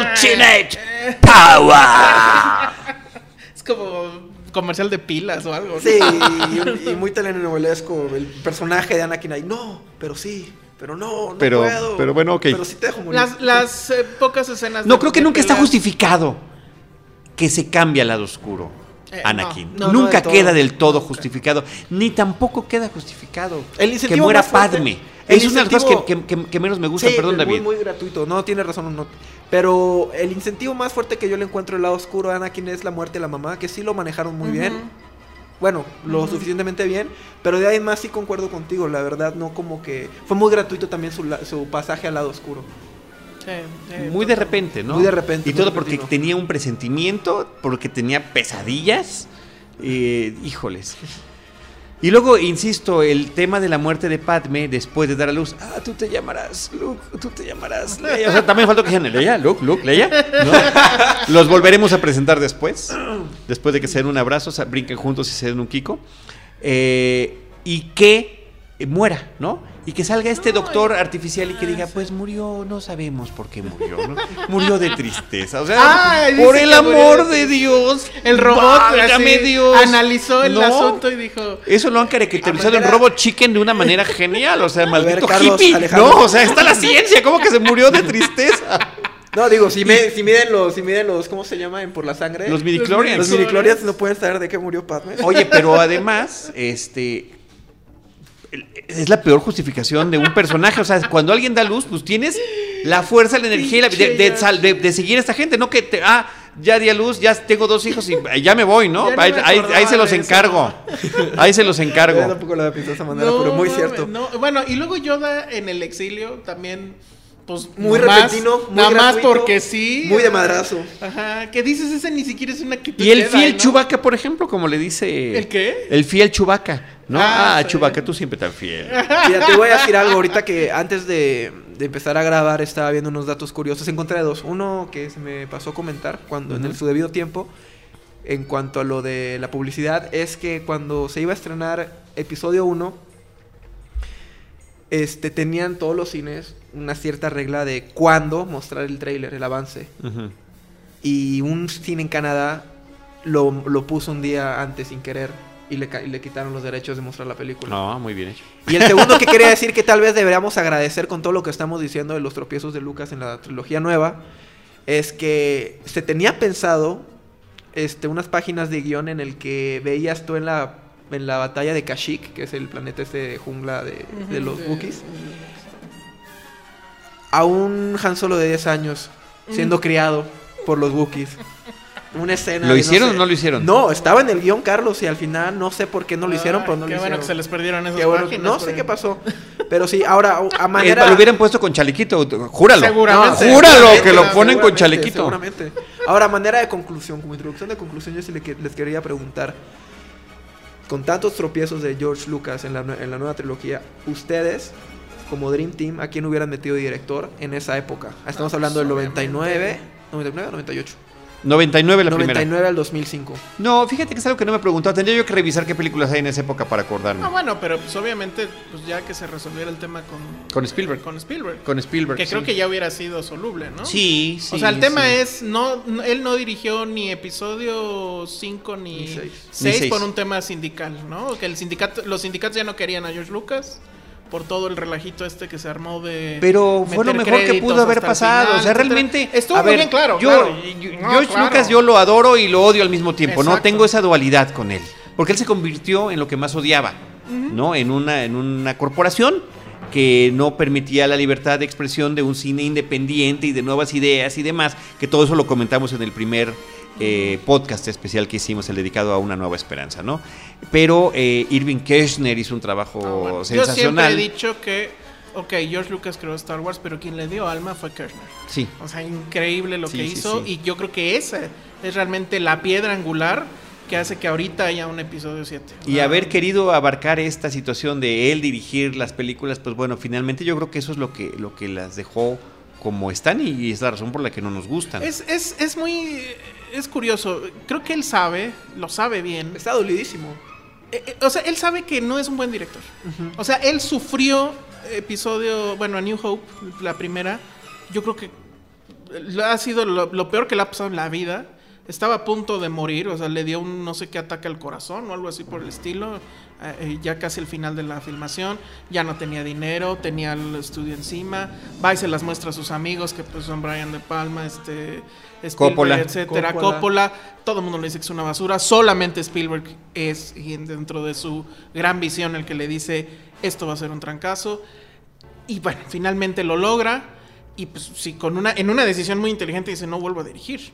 [SPEAKER 3] así,
[SPEAKER 1] Ultimate Power.
[SPEAKER 3] Es como comercial de pilas o algo. ¿no?
[SPEAKER 4] Sí, y, y muy telenovelesco. El personaje de Anakin ahí, no, pero sí, pero no, no
[SPEAKER 1] Pero-
[SPEAKER 4] puedo.
[SPEAKER 1] pero bueno, ok.
[SPEAKER 4] Pero sí te dejo morir.
[SPEAKER 3] Las, las eh, pocas escenas.
[SPEAKER 1] No
[SPEAKER 3] de-
[SPEAKER 1] creo que
[SPEAKER 3] de
[SPEAKER 1] nunca está justificado que se cambie al lado oscuro.
[SPEAKER 3] Eh,
[SPEAKER 1] Anakin.
[SPEAKER 4] no, no
[SPEAKER 1] nunca queda del todo
[SPEAKER 4] nunca.
[SPEAKER 1] justificado. Ni tampoco queda justificado
[SPEAKER 4] El
[SPEAKER 1] que muera Padme.
[SPEAKER 4] el
[SPEAKER 1] Es una de las cosas que,
[SPEAKER 4] incentivo-
[SPEAKER 1] que- que- menos me gusta.
[SPEAKER 4] Sí,
[SPEAKER 1] Perdón,
[SPEAKER 4] muy,
[SPEAKER 1] David.
[SPEAKER 4] muy gratuito. No, tiene razón. No. Pero el incentivo más fuerte que yo le encuentro del lado oscuro a Anakin es la muerte de la mamá, que sí lo manejaron muy bien. Bueno, lo suficientemente bien, pero de ahí más sí concuerdo contigo, la verdad no como que fue muy gratuito también su, la- su pasaje al lado oscuro.
[SPEAKER 3] Sí, sí,
[SPEAKER 1] Muy de repente, ¿no?
[SPEAKER 4] Muy de repente,
[SPEAKER 1] Y todo porque
[SPEAKER 4] repentino.
[SPEAKER 1] tenía un presentimiento, porque tenía pesadillas. Eh, híjoles. Y luego, insisto, el tema de la muerte de Padme después de dar a luz. Ah, tú te llamarás Luke, tú te llamarás Leia. O sea, también faltó que dijeran Leia, Luke, Luke, Leia. ¿no? Los volveremos a presentar después. Después de que se den un abrazo, o sea, brinquen juntos y se den un kiko. Eh, y que muera, ¿no? Y que salga este doctor artificial y que diga, pues murió, no sabemos por qué murió, ¿no? Murió de tristeza. O sea, por el amor
[SPEAKER 3] de
[SPEAKER 1] Dios.
[SPEAKER 3] El robot
[SPEAKER 1] válgame
[SPEAKER 3] así,
[SPEAKER 1] Dios.
[SPEAKER 3] analizó el
[SPEAKER 1] No.
[SPEAKER 3] asunto y dijo.
[SPEAKER 1] Eso lo han caracterizado en Robot Chicken de una manera genial. O sea, maldito
[SPEAKER 4] Carlos,
[SPEAKER 1] hippie.
[SPEAKER 4] Alejandro.
[SPEAKER 1] No, o sea, está la ciencia. ¿Cómo que se murió de tristeza?
[SPEAKER 4] No, digo, si, me- si miden los, si miden los, ¿cómo se llama? En por la sangre.
[SPEAKER 1] Los midichlorians.
[SPEAKER 4] Los midichlorians no pueden saber de qué murió Padme.
[SPEAKER 1] Oye, pero además, este. Es la peor justificación de un personaje. O sea, cuando alguien da luz, pues tienes la fuerza, la energía y la- de, de sal- de- de seguir a esta gente. No que te. Ah, ya di a luz, ya tengo dos hijos y ya me voy, ¿no? Ahí,
[SPEAKER 3] me
[SPEAKER 1] ahí- se los encargo. Ahí se los
[SPEAKER 4] Yo
[SPEAKER 1] encargo.
[SPEAKER 4] tampoco lo había pensado de esa manera, pero muy cierto.
[SPEAKER 3] no. Bueno, y luego Yoda en el exilio también. Pues
[SPEAKER 4] Muy
[SPEAKER 3] nomás-
[SPEAKER 4] repentino, muy
[SPEAKER 3] Nada más porque sí.
[SPEAKER 4] muy de madrazo.
[SPEAKER 3] Ajá. Que dices, ese ni siquiera es una actitud
[SPEAKER 1] Y el fiel
[SPEAKER 3] ¿no?
[SPEAKER 1] Chubaca, por ejemplo, como le dice.
[SPEAKER 3] ¿El qué?
[SPEAKER 1] El fiel Chubaca, ¿no?
[SPEAKER 3] Ah,
[SPEAKER 1] Ah,
[SPEAKER 3] sí.
[SPEAKER 1] Chubaca, tú siempre tan fiel.
[SPEAKER 4] Mira, te voy a decir algo ahorita que antes de, de empezar a grabar estaba viendo unos datos curiosos. Encontré dos. Uno que se me pasó a comentar cuando en el, su debido tiempo. en cuanto a lo de la publicidad es que cuando se iba a estrenar episodio 1, este, tenían todos los cines una cierta regla de cuándo mostrar el tráiler, el avance. Y un cine en Canadá lo, lo puso un día antes sin querer y le, y le quitaron los derechos de mostrar la película.
[SPEAKER 1] No, muy bien hecho.
[SPEAKER 4] Y el segundo que quería decir que tal vez deberíamos agradecer con todo lo que estamos diciendo de los tropiezos de Lucas en la trilogía nueva es que se tenía pensado este, unas páginas de guion en el que veías tú en la, en la batalla de Kashyyyk, que es el planeta este de jungla de, de los Wookiees, a un Han Solo de 10 años siendo criado por los Wookiees. Una escena.
[SPEAKER 1] ¿Lo hicieron
[SPEAKER 4] sé-
[SPEAKER 1] o no lo hicieron?
[SPEAKER 4] No, estaba en el guion Carlos y al final no sé por qué no lo hicieron,
[SPEAKER 3] Ay,
[SPEAKER 4] pero no
[SPEAKER 3] qué
[SPEAKER 4] lo
[SPEAKER 3] bueno
[SPEAKER 4] hicieron.
[SPEAKER 3] que se les perdieron esas
[SPEAKER 4] bueno,
[SPEAKER 3] páginas,
[SPEAKER 4] no sé qué pasó. Pero sí, ahora a
[SPEAKER 1] Eh,
[SPEAKER 4] manera.
[SPEAKER 1] lo hubieran puesto con chalequito, júralo.
[SPEAKER 3] Seguramente.
[SPEAKER 1] No, júralo
[SPEAKER 4] Seguramente,
[SPEAKER 1] que lo ponen con chalequito.
[SPEAKER 4] Seguramente. Ahora, a manera de conclusión, como introducción de conclusión, yo sí les quería preguntar. Con tantos tropiezos de George Lucas en la, en la nueva trilogía, ustedes, como Dream Team, ¿a quién hubieran metido director en esa época? Estamos
[SPEAKER 3] Ah,
[SPEAKER 4] hablando del
[SPEAKER 3] pues,
[SPEAKER 4] 99, 99 o 98.
[SPEAKER 1] 99 la primera.
[SPEAKER 4] 99 al 2005.
[SPEAKER 1] No, fíjate que es algo que no me he preguntado. Tendría yo que revisar qué películas hay en esa época para acordarme.
[SPEAKER 3] Ah, bueno, pero pues obviamente, pues ya que se resolviera el tema con,
[SPEAKER 1] Con Spielberg.
[SPEAKER 3] con Spielberg.
[SPEAKER 1] Con Spielberg.
[SPEAKER 3] que creo
[SPEAKER 1] sí.
[SPEAKER 3] que ya hubiera sido soluble, ¿no?
[SPEAKER 1] Sí, sí.
[SPEAKER 3] o sea, el tema
[SPEAKER 1] sí.
[SPEAKER 3] es, no, no- él no dirigió ni episodio 5 ni
[SPEAKER 4] Ni seis.
[SPEAKER 3] 6
[SPEAKER 1] Ni seis.
[SPEAKER 3] por un tema sindical, ¿no? Que el sindicato, los sindicatos ya no querían a George Lucas por todo el relajito este que se armó de
[SPEAKER 1] Pero fue lo mejor que pudo haber pasado.
[SPEAKER 3] final,
[SPEAKER 1] o sea, realmente.
[SPEAKER 3] estuvo
[SPEAKER 1] a
[SPEAKER 3] muy bien claro.
[SPEAKER 1] Yo,
[SPEAKER 3] claro.
[SPEAKER 1] yo-
[SPEAKER 3] No,
[SPEAKER 1] George
[SPEAKER 3] claro.
[SPEAKER 1] Lucas yo lo adoro y lo odio al mismo tiempo. No tengo esa dualidad con él. Porque él se convirtió en lo que más odiaba. ¿No? En una, en una corporación que no permitía la libertad de expresión de un cine independiente y de nuevas ideas y demás. Que todo eso lo comentamos en el primer eh, podcast especial que hicimos, el dedicado a una nueva esperanza, ¿no? Pero eh, Irving Kirchner hizo un trabajo
[SPEAKER 3] Ah, bueno. Yo
[SPEAKER 1] sensacional.
[SPEAKER 3] siempre he dicho que, ok, George Lucas creó Star Wars, pero quien le dio alma fue Kirchner.
[SPEAKER 1] Sí.
[SPEAKER 3] O sea, increíble lo
[SPEAKER 1] Sí,
[SPEAKER 3] que
[SPEAKER 1] sí,
[SPEAKER 3] hizo
[SPEAKER 1] sí.
[SPEAKER 3] y yo creo que esa es realmente la piedra angular que hace que ahorita haya un episodio 7.
[SPEAKER 1] Y haber querido abarcar esta situación de él dirigir las películas, pues bueno, finalmente yo creo que eso es lo que, lo que las dejó como están y es la razón por la que no nos gustan.
[SPEAKER 3] Es, es, es muy... Es curioso. Creo que él sabe, lo sabe bien.
[SPEAKER 4] Está dolidísimo.
[SPEAKER 3] Eh, eh, o sea, él sabe que no es un buen director. O sea, él sufrió episodio, bueno, a New Hope, la primera. Yo creo que ha sido lo, lo peor que le ha pasado en la vida. Estaba a punto de morir, o sea, le dio un no sé qué ataque al corazón o algo así por el estilo. Eh, eh, ya casi el final de la filmación, ya no tenía dinero, tenía el estudio encima. Va y se las muestra a sus amigos, que pues son Brian De Palma, este, Spielberg,
[SPEAKER 1] Coppola.
[SPEAKER 3] etcétera,
[SPEAKER 4] Coppola.
[SPEAKER 3] Coppola. Todo el mundo le dice que es una basura. Solamente Spielberg es, y dentro de su gran visión, el que le dice esto va a ser un trancazo. Y bueno, finalmente lo logra. Y pues sí, con una, en una decisión muy inteligente dice, no vuelvo a dirigir.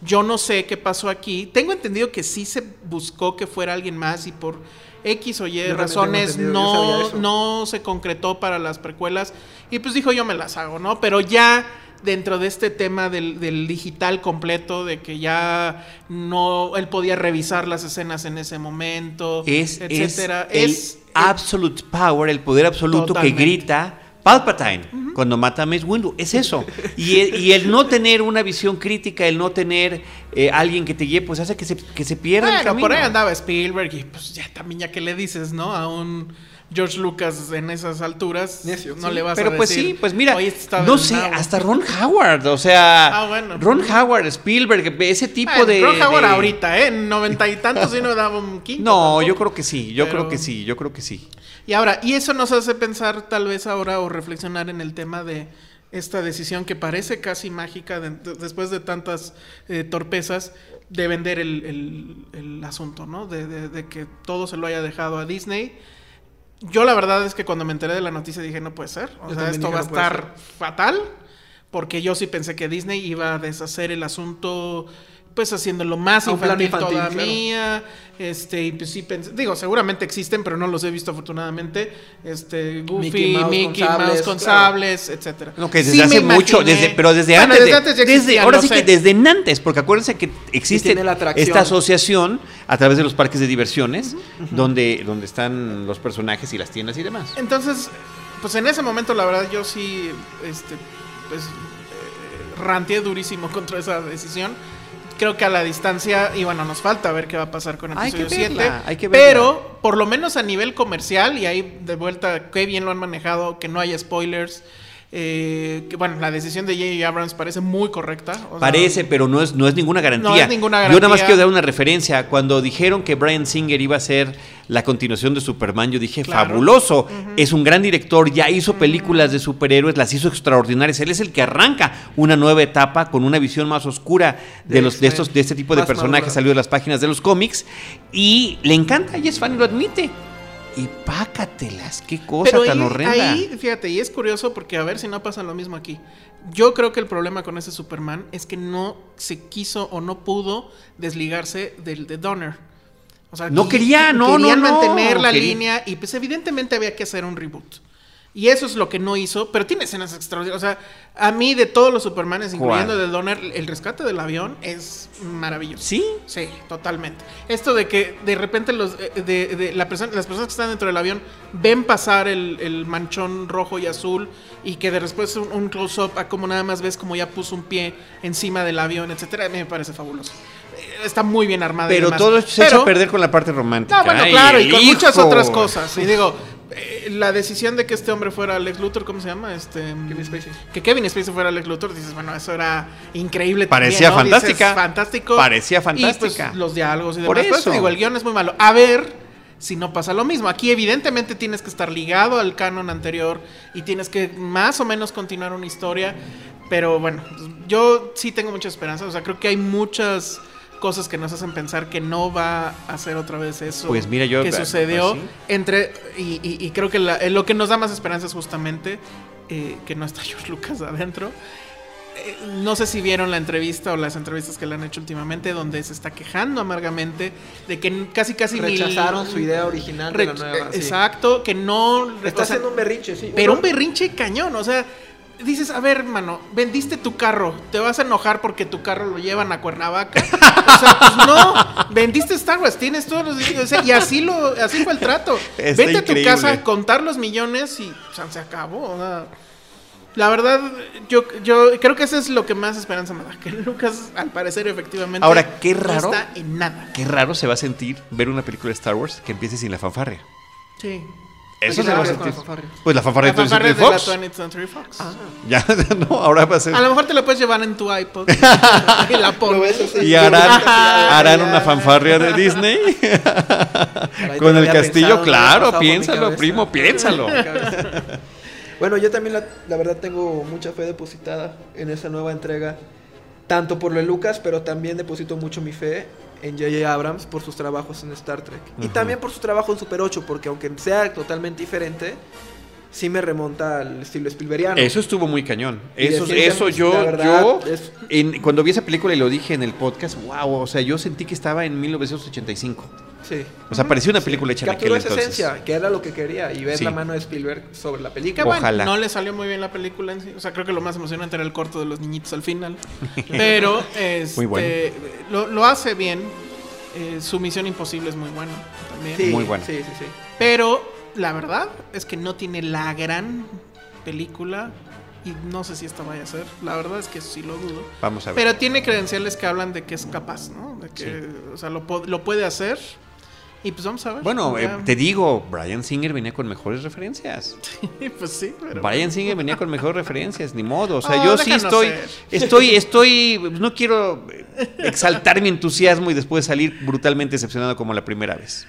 [SPEAKER 3] Yo no sé qué pasó aquí. Tengo entendido que sí se buscó que fuera alguien más y por X o Y
[SPEAKER 4] Yo
[SPEAKER 3] razones no, no se concretó para las precuelas. Y pues dijo, yo me las hago, ¿no? Pero ya dentro de este tema del, del digital completo, de que ya no, él podía revisar las escenas en ese momento,
[SPEAKER 1] es,
[SPEAKER 3] etcétera.
[SPEAKER 1] es,
[SPEAKER 3] Es,
[SPEAKER 1] el absolute power, el poder absoluto
[SPEAKER 3] Totalmente.
[SPEAKER 1] que grita Palpatine cuando mata a Mace Windu. Es eso. Y el, y el no tener una visión crítica, el no tener eh, alguien que te guíe, pues hace que se, que se pierda el
[SPEAKER 3] Bueno,
[SPEAKER 1] camino.
[SPEAKER 3] por ahí andaba Spielberg y pues ya también ya que le dices, ¿no? A un George Lucas en esas alturas,
[SPEAKER 4] Necio,
[SPEAKER 3] no
[SPEAKER 4] sí.
[SPEAKER 3] le vas
[SPEAKER 1] Pero
[SPEAKER 3] a
[SPEAKER 1] pues
[SPEAKER 3] decir,
[SPEAKER 1] sí, pues mira,
[SPEAKER 3] "Oye, este está
[SPEAKER 1] no sé,
[SPEAKER 3] nabo".
[SPEAKER 1] hasta Ron Howard, o sea,
[SPEAKER 3] Ah, bueno.
[SPEAKER 1] Ron Howard, Spielberg, ese tipo de...
[SPEAKER 3] Ron Howard
[SPEAKER 1] de-
[SPEAKER 3] ahorita, ¿eh? En noventa y tantos sí no daba un quinto.
[SPEAKER 1] No,
[SPEAKER 3] tampoco.
[SPEAKER 1] yo creo que sí, yo
[SPEAKER 3] Pero-
[SPEAKER 1] creo que sí, yo creo que sí.
[SPEAKER 3] Y ahora, y eso nos hace pensar tal vez ahora o reflexionar en el tema de esta decisión que parece casi mágica de- de- después de tantas eh, torpezas de vender el, el- el asunto, ¿no? De, de- de que todo se lo haya dejado a Disney. Yo la verdad es que cuando me enteré de la noticia dije, no puede ser. O
[SPEAKER 4] Yo
[SPEAKER 3] sea, esto va a
[SPEAKER 4] "No puede
[SPEAKER 3] estar fatal. Porque yo sí pensé que Disney iba a deshacer el asunto, pues haciéndolo más infantil,
[SPEAKER 4] infantil,
[SPEAKER 3] todavía. Este, y pues sí pensé, digo, seguramente existen, pero no los he visto afortunadamente. Este, Goofy,
[SPEAKER 4] Mickey
[SPEAKER 3] Mickey
[SPEAKER 4] Mouse
[SPEAKER 3] Mouse
[SPEAKER 4] con sables,
[SPEAKER 3] etcétera.
[SPEAKER 1] No, que desde
[SPEAKER 3] Sí
[SPEAKER 1] hace mucho, desde, pero desde
[SPEAKER 3] Bueno,
[SPEAKER 1] antes.
[SPEAKER 3] desde
[SPEAKER 1] de-
[SPEAKER 3] antes ya
[SPEAKER 1] desde-
[SPEAKER 3] existían,
[SPEAKER 1] ahora sí
[SPEAKER 3] sé.
[SPEAKER 1] que desde antes, porque acuérdense que existe
[SPEAKER 4] la atracción.
[SPEAKER 1] esta asociación a través de los parques de diversiones, donde, donde están los personajes y las tiendas y demás.
[SPEAKER 3] Entonces, pues en ese momento la verdad yo sí, este, pues, eh, ranteé durísimo contra esa decisión. Creo que a la distancia, y bueno, nos falta ver qué va a pasar con
[SPEAKER 1] Hay que
[SPEAKER 3] episodio 7.
[SPEAKER 1] verla, hay que verla.
[SPEAKER 3] Pero, por lo menos a nivel comercial, y ahí de vuelta, qué bien lo han manejado, que no haya spoilers. Eh, que bueno, la decisión de J.J. Abrams parece muy correcta. o sea,
[SPEAKER 1] Parece, pero no es, no es ninguna garantía.
[SPEAKER 3] No es ninguna
[SPEAKER 1] Yo nada más
[SPEAKER 3] garantía.
[SPEAKER 1] quiero dar una referencia. Cuando dijeron que Brian Singer iba a ser la continuación de Superman, yo dije,
[SPEAKER 3] Claro.
[SPEAKER 1] fabuloso. Es un gran director, ya hizo películas de superhéroes, las hizo extraordinarias. Él es el que arranca una nueva etapa con una visión más oscura de,
[SPEAKER 4] De
[SPEAKER 1] los, de, estos, de este tipo de
[SPEAKER 4] Más
[SPEAKER 1] personajes
[SPEAKER 4] madura.
[SPEAKER 1] salido de las páginas de los cómics. Y le encanta, y es fan y lo admite. Y pácatelas, qué cosa
[SPEAKER 3] Pero
[SPEAKER 1] tan
[SPEAKER 3] ahí,
[SPEAKER 1] horrenda.
[SPEAKER 3] ahí, fíjate, y es curioso porque a ver si no pasa lo mismo aquí. Yo creo que el problema con ese Superman es que no se quiso o no pudo desligarse del de Donner. O sea,
[SPEAKER 1] No quería, no,
[SPEAKER 3] querían
[SPEAKER 1] no, no,
[SPEAKER 3] mantener la
[SPEAKER 1] quería-
[SPEAKER 3] línea y pues evidentemente había que hacer un reboot. Y eso es lo que no hizo, pero tiene escenas extraordinarias. O sea, a mí de todos los Supermanes, incluyendo
[SPEAKER 1] ¿Cuál?
[SPEAKER 3] de Donner, el rescate del avión es maravilloso.
[SPEAKER 1] Sí,
[SPEAKER 3] Sí, totalmente. Esto de que de repente los eh, de, de la persona- las personas que están dentro del avión ven pasar el, el manchón rojo y azul y que de después un, un close-up a como nada más ves como ya puso un pie encima del avión, etcétera, a mí me parece fabuloso. Eh, Está muy bien armado. y
[SPEAKER 1] pero
[SPEAKER 3] demás.
[SPEAKER 1] todo se echa
[SPEAKER 3] Pero-
[SPEAKER 1] a perder con la parte romántica.
[SPEAKER 3] No, bueno,
[SPEAKER 1] Ay,
[SPEAKER 3] claro, y con muchas otras cosas. Y digo, eh, la decisión de que este hombre fuera Alex Luthor, ¿cómo se llama? Este,
[SPEAKER 4] Kevin Spacey.
[SPEAKER 3] Que Kevin Spacey fuera Alex Luthor, dices, bueno, eso era increíble.
[SPEAKER 1] Parecía
[SPEAKER 3] también, ¿no? Dices,
[SPEAKER 1] fantástica.
[SPEAKER 3] fantástico.
[SPEAKER 1] Parecía
[SPEAKER 3] Y
[SPEAKER 1] fantástica.
[SPEAKER 3] pues los diálogos y demás.
[SPEAKER 1] Por
[SPEAKER 3] Por eso
[SPEAKER 1] eso.
[SPEAKER 3] digo, el guion es muy malo. A ver si no pasa lo mismo. Aquí evidentemente tienes que estar ligado al canon anterior y tienes que más o menos continuar una historia. Pero bueno, yo sí tengo mucha esperanza. O sea, creo que hay muchas cosas que nos hacen pensar que no va a ser otra vez eso
[SPEAKER 1] Pues mira, yo-
[SPEAKER 3] que
[SPEAKER 1] pues
[SPEAKER 3] sucedió
[SPEAKER 1] sí.
[SPEAKER 3] entre y, y- y creo que la- eh, lo que nos da más esperanza es justamente eh, que no está George Lucas adentro Eh, no sé si vieron la entrevista o las entrevistas que le han hecho últimamente donde se está quejando amargamente de que casi casi
[SPEAKER 4] Rechazaron su idea original de la nueva. sí.
[SPEAKER 3] exacto que no
[SPEAKER 4] Está
[SPEAKER 3] o sea,
[SPEAKER 4] haciendo un berrinche, sí.
[SPEAKER 3] pero un berrinche cañón, o sea, dices, a ver, hermano, vendiste tu carro, te vas a enojar porque tu carro lo llevan a Cuernavaca. O sea, pues no, vendiste Star Wars, tienes todos los o sea, y así lo así fue el trato.
[SPEAKER 1] Está
[SPEAKER 3] Vete a tu casa, contar los millones y o sea, se acabó. o sea, la verdad, yo, yo creo que eso es lo que más esperanza me da. Que Lucas, al parecer, efectivamente.
[SPEAKER 1] Ahora, qué
[SPEAKER 3] no
[SPEAKER 1] raro.
[SPEAKER 3] está en nada.
[SPEAKER 1] Qué raro se va a sentir ver una película de Star Wars que empiece sin la fanfarria.
[SPEAKER 3] Sí.
[SPEAKER 1] Eso
[SPEAKER 4] ¿Qué
[SPEAKER 1] se va a sentir.
[SPEAKER 4] la?
[SPEAKER 1] Pues la fanfarria de 20th
[SPEAKER 3] fanfarria
[SPEAKER 1] Century
[SPEAKER 3] de
[SPEAKER 1] Fox.
[SPEAKER 3] la 20th Century Fox.
[SPEAKER 4] Ah.
[SPEAKER 1] Ya, no, ahora va a ser.
[SPEAKER 3] A lo mejor te la puedes llevar en tu iPod. y la pones.
[SPEAKER 1] harán, harán una fanfarria de Disney con el castillo.
[SPEAKER 4] pensado,
[SPEAKER 1] claro, piénsalo, primo, piénsalo.
[SPEAKER 4] Bueno, yo también la, la verdad tengo mucha fe depositada en esa nueva entrega. Tanto por lo de Lucas, pero también deposito mucho mi fe en J.J. Abrams por sus trabajos en Star Trek. Y también por su trabajo en Super 8, porque aunque sea totalmente diferente, sí me remonta al estilo Spielbergiano.
[SPEAKER 1] Eso estuvo muy cañón. Eso, eso yo,
[SPEAKER 4] verdad,
[SPEAKER 1] yo
[SPEAKER 4] es-
[SPEAKER 1] en- cuando vi esa película y lo dije en el podcast, wow, o sea, yo sentí que estaba en 1985.
[SPEAKER 4] Sí.
[SPEAKER 1] O sea, parecía una película hecha en aquel
[SPEAKER 4] Capturó esa
[SPEAKER 1] entonces.
[SPEAKER 4] esencia, que era lo que quería, y ver
[SPEAKER 1] Sí.
[SPEAKER 4] la mano de Spielberg sobre la
[SPEAKER 3] Que
[SPEAKER 4] película.
[SPEAKER 3] bueno,
[SPEAKER 1] Ojalá.
[SPEAKER 3] no le salió muy bien la película en sí. O sea, creo que lo más emocionante era el corto de los niñitos al final. Pero este,
[SPEAKER 1] Muy bueno.
[SPEAKER 3] lo, lo hace bien. Eh, su misión imposible es muy buena también.
[SPEAKER 4] Sí,
[SPEAKER 1] Muy buena.
[SPEAKER 4] Sí, sí, sí.
[SPEAKER 3] Pero la verdad es que no tiene la gran película. Y no sé si esta vaya a ser. La verdad es que sí lo dudo.
[SPEAKER 1] Vamos a ver.
[SPEAKER 3] Pero tiene credenciales que hablan de que es capaz, ¿no? De que, o sea, lo, lo puede hacer. Y pues vamos a ver.
[SPEAKER 1] bueno, eh, te digo, Brian Singer venía con mejores referencias.
[SPEAKER 3] pues sí, pero.
[SPEAKER 1] Brian Singer venía con mejores referencias, ni modo. O sea,
[SPEAKER 3] Oh,
[SPEAKER 1] yo sí estoy,
[SPEAKER 3] ser.
[SPEAKER 1] estoy, estoy, no quiero exaltar mi entusiasmo y después salir brutalmente decepcionado como la primera vez.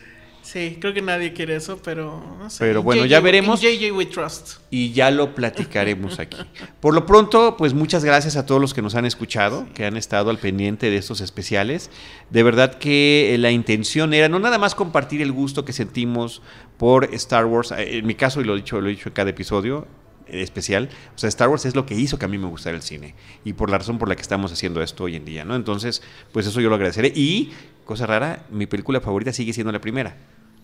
[SPEAKER 3] Sí, creo que nadie quiere eso, pero no sé.
[SPEAKER 1] Pero
[SPEAKER 3] En
[SPEAKER 1] bueno, ya veremos.
[SPEAKER 3] JJ We Trust.
[SPEAKER 1] y ya lo platicaremos aquí. Por lo pronto, pues muchas gracias a todos los que nos han escuchado, que han estado al pendiente de estos especiales. De verdad que eh, la intención era no nada más compartir el gusto que sentimos por Star Wars, eh, en mi caso, y lo he dicho, lo he dicho en cada episodio eh, especial, o sea, Star Wars es lo que hizo que a mí me gustara el cine y por la razón por la que estamos haciendo esto hoy en día, ¿no? Entonces, pues eso yo lo agradeceré y cosa rara, mi película favorita sigue siendo la primera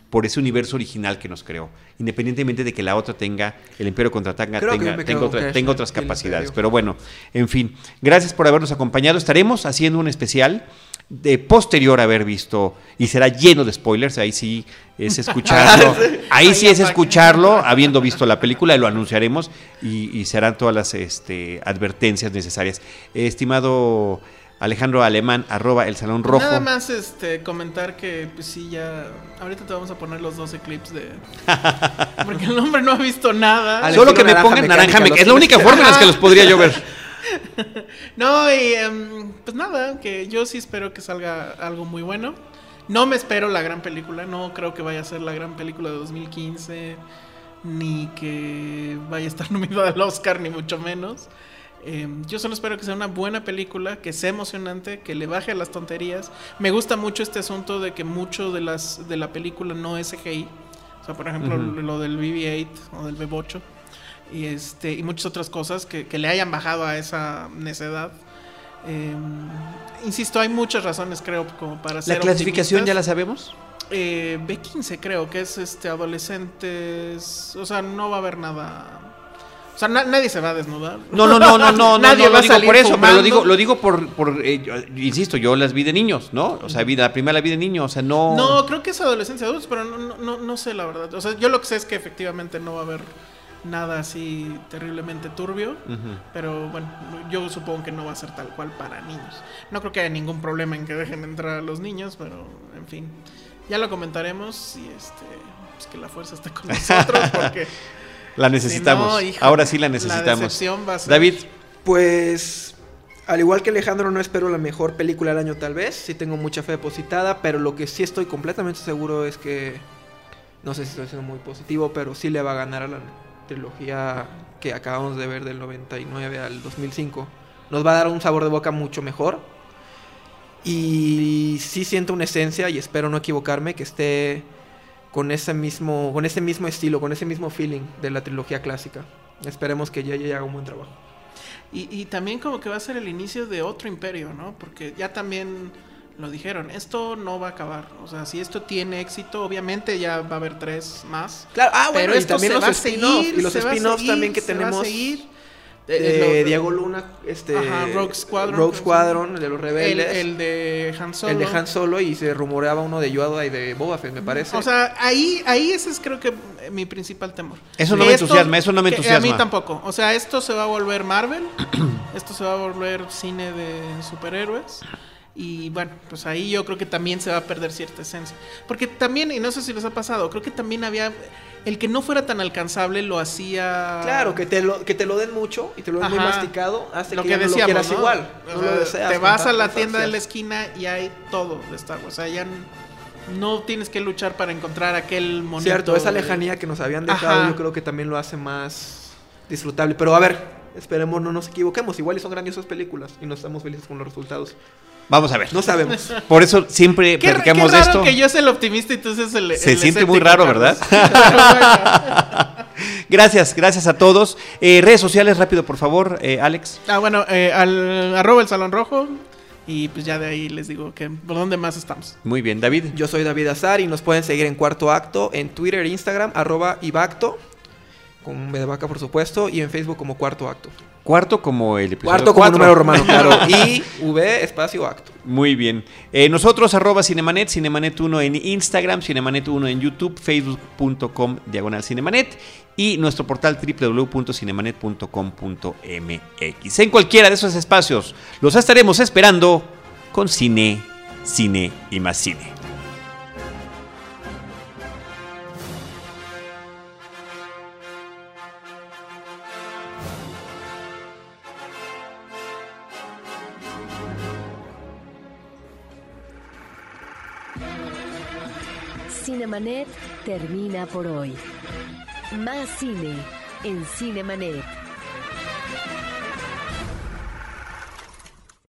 [SPEAKER 1] por ese universo original que nos creó, independientemente de que la otra tenga, el Imperio contraataca, tenga, tenga, otra-
[SPEAKER 4] Crash,
[SPEAKER 1] otras capacidades. Pero bueno, en fin, gracias por habernos acompañado. Estaremos haciendo un especial de posterior a haber visto, y será lleno de spoilers, ahí sí es escucharlo, ahí sí es escucharlo, habiendo visto la película, lo anunciaremos y, y serán todas las este, advertencias necesarias. Eh, estimado Alejandro Alemán, arroba el Salón Rojo.
[SPEAKER 3] Nada más este comentar que pues sí ya ahorita te vamos a poner los 12 clips de porque el hombre no ha visto nada.
[SPEAKER 1] Solo que me pongan
[SPEAKER 4] Mecánica,
[SPEAKER 1] naranja mecánica. Es la única forma en la que los podría yo ver.
[SPEAKER 3] No, y em, pues nada, que yo sí espero que salga algo muy bueno. No me espero la gran película, no creo que vaya a ser la gran película de 2015, ni que vaya a estar nominada al Oscar, ni mucho menos. Em, yo solo espero que sea una buena película, que sea emocionante, que le baje a las tonterías. Me gusta mucho este asunto de que mucho de, las, de la película no es CGI. O sea, por ejemplo, lo del BB-8 o del BB-8 y este y muchas otras cosas que, que le hayan bajado a esa necedad. Eh, insisto, hay muchas razones, creo, como para ser
[SPEAKER 1] ¿La clasificación ya la sabemos?
[SPEAKER 3] Eh, B15 creo que es este adolescentes, o sea, no va a haber nada. O sea, na- nadie se va a desnudar.
[SPEAKER 1] No, no, no, no, no,
[SPEAKER 3] nadie
[SPEAKER 1] no,
[SPEAKER 3] va
[SPEAKER 1] lo
[SPEAKER 3] a salir
[SPEAKER 1] por eso, pero lo digo, lo digo por, por eh, yo- insisto, yo las vi de niños, ¿no? O sea, vi la primera la vi de niño, o sea, no.
[SPEAKER 3] No, creo que es adolescencia adultos, pero no, no, no, sé la verdad. O sea, yo lo que sé es que efectivamente no va a haber nada así terriblemente turbio. Pero bueno, yo supongo que no va a ser tal cual para niños. No creo que haya ningún problema en que dejen entrar a los niños, pero en fin, ya lo comentaremos y este, pues que la fuerza esté con nosotros porque
[SPEAKER 1] La
[SPEAKER 3] si
[SPEAKER 1] necesitamos.
[SPEAKER 3] no, híjole,
[SPEAKER 1] Ahora sí la necesitamos.
[SPEAKER 3] decepción va a ser
[SPEAKER 1] David,
[SPEAKER 4] Pues, al igual que Alejandro, no espero la mejor película del año tal vez. Sí tengo mucha fe depositada, pero lo que sí estoy completamente seguro es que, no sé si estoy siendo muy positivo, pero sí le va a ganar a la trilogía que acabamos de ver del 99 al 2005. Nos va a dar un sabor de boca mucho mejor. Y sí siento una esencia, y espero no equivocarme, que esté con ese mismo, con ese mismo estilo, con ese mismo feeling de la trilogía clásica. Esperemos que ya haga un buen trabajo.
[SPEAKER 3] Y, y también como que va a ser el inicio de otro imperio, ¿no? Porque ya también lo dijeron, esto no va a acabar. O sea, si esto tiene éxito, obviamente ya va a haber tres más.
[SPEAKER 4] Claro, ah, bueno,
[SPEAKER 3] pero
[SPEAKER 4] y
[SPEAKER 3] esto
[SPEAKER 4] también
[SPEAKER 3] se
[SPEAKER 4] los
[SPEAKER 3] va a
[SPEAKER 4] spin-offs,
[SPEAKER 3] seguir,
[SPEAKER 4] y los spin-offs también que
[SPEAKER 3] se va a
[SPEAKER 4] tenemos
[SPEAKER 3] seguir.
[SPEAKER 4] De
[SPEAKER 3] Eh, lo-
[SPEAKER 4] Diego Luna, este
[SPEAKER 3] Ajá, Rogue Squadron,
[SPEAKER 4] Rogue Squadron, el de los
[SPEAKER 3] el,
[SPEAKER 4] rebeldes, el,
[SPEAKER 3] el de Han Solo.
[SPEAKER 4] de Han Solo y se rumoreaba uno de Yoda y de Boba Fett, me parece.
[SPEAKER 3] O sea, ahí, ahí ese es creo que eh, mi principal temor.
[SPEAKER 1] Eso no
[SPEAKER 3] Que
[SPEAKER 1] me entusiasma, eso no me
[SPEAKER 3] que
[SPEAKER 1] entusiasma.
[SPEAKER 3] A mí tampoco. O sea, esto se va a volver Marvel, esto se va a volver cine de superhéroes. Y bueno, pues ahí yo creo que también se va a perder cierta esencia. Porque también, y no sé si les ha pasado, creo que también había... El que no fuera tan alcanzable lo hacía...
[SPEAKER 4] claro, que te lo que te lo den mucho y te lo den muy masticado hace
[SPEAKER 3] lo
[SPEAKER 4] que,
[SPEAKER 3] que
[SPEAKER 4] no lo quieras
[SPEAKER 3] ¿no?
[SPEAKER 4] igual.
[SPEAKER 3] O
[SPEAKER 4] no
[SPEAKER 3] sea,
[SPEAKER 4] lo deseas
[SPEAKER 3] te vas a la tienda de la esquina y hay todo de Star Wars. O sea, ya no tienes que luchar para encontrar aquel monito.
[SPEAKER 4] Cierto, esa lejanía que nos habían dejado
[SPEAKER 3] Ajá.
[SPEAKER 4] yo creo que también lo hace más disfrutable. Pero a ver, esperemos no nos equivoquemos. Igual son grandiosas películas y no estamos felices con los resultados.
[SPEAKER 1] Vamos a ver.
[SPEAKER 4] No sabemos.
[SPEAKER 1] Por eso siempre
[SPEAKER 3] Qué,
[SPEAKER 1] platicamos
[SPEAKER 3] qué
[SPEAKER 1] de
[SPEAKER 3] raro
[SPEAKER 1] esto.
[SPEAKER 3] que yo sea el optimista y tú seas el
[SPEAKER 1] Se
[SPEAKER 3] el
[SPEAKER 1] siente muy raro. ¿verdad? Gracias, gracias a todos. Eh, redes sociales, rápido, por favor, eh, Alex.
[SPEAKER 3] ah, bueno, eh, al arroba el salón rojo y pues ya de ahí les digo que por dónde más estamos.
[SPEAKER 1] Muy bien, David.
[SPEAKER 4] Yo soy David Azar y nos pueden seguir en Cuarto Acto en Twitter e Instagram, arroba Ibacto, con B de vaca por supuesto, y en Facebook como Cuarto Acto.
[SPEAKER 1] Cuarto como el episodio
[SPEAKER 4] Cuarto como
[SPEAKER 1] cuatro.
[SPEAKER 4] número romano, claro. Y V espacio acto.
[SPEAKER 1] Muy bien. Eh, nosotros, arroba Cinemanet, Cinemanet1 en Instagram, Cinemanet1 en YouTube, Facebook.com, diagonal Cinemanet, y nuestro portal www.cinemanet.com.mx. En cualquiera de esos espacios los estaremos esperando con cine, cine y más cine.
[SPEAKER 2] Cinemanet termina por hoy. Más cine en Cinemanet.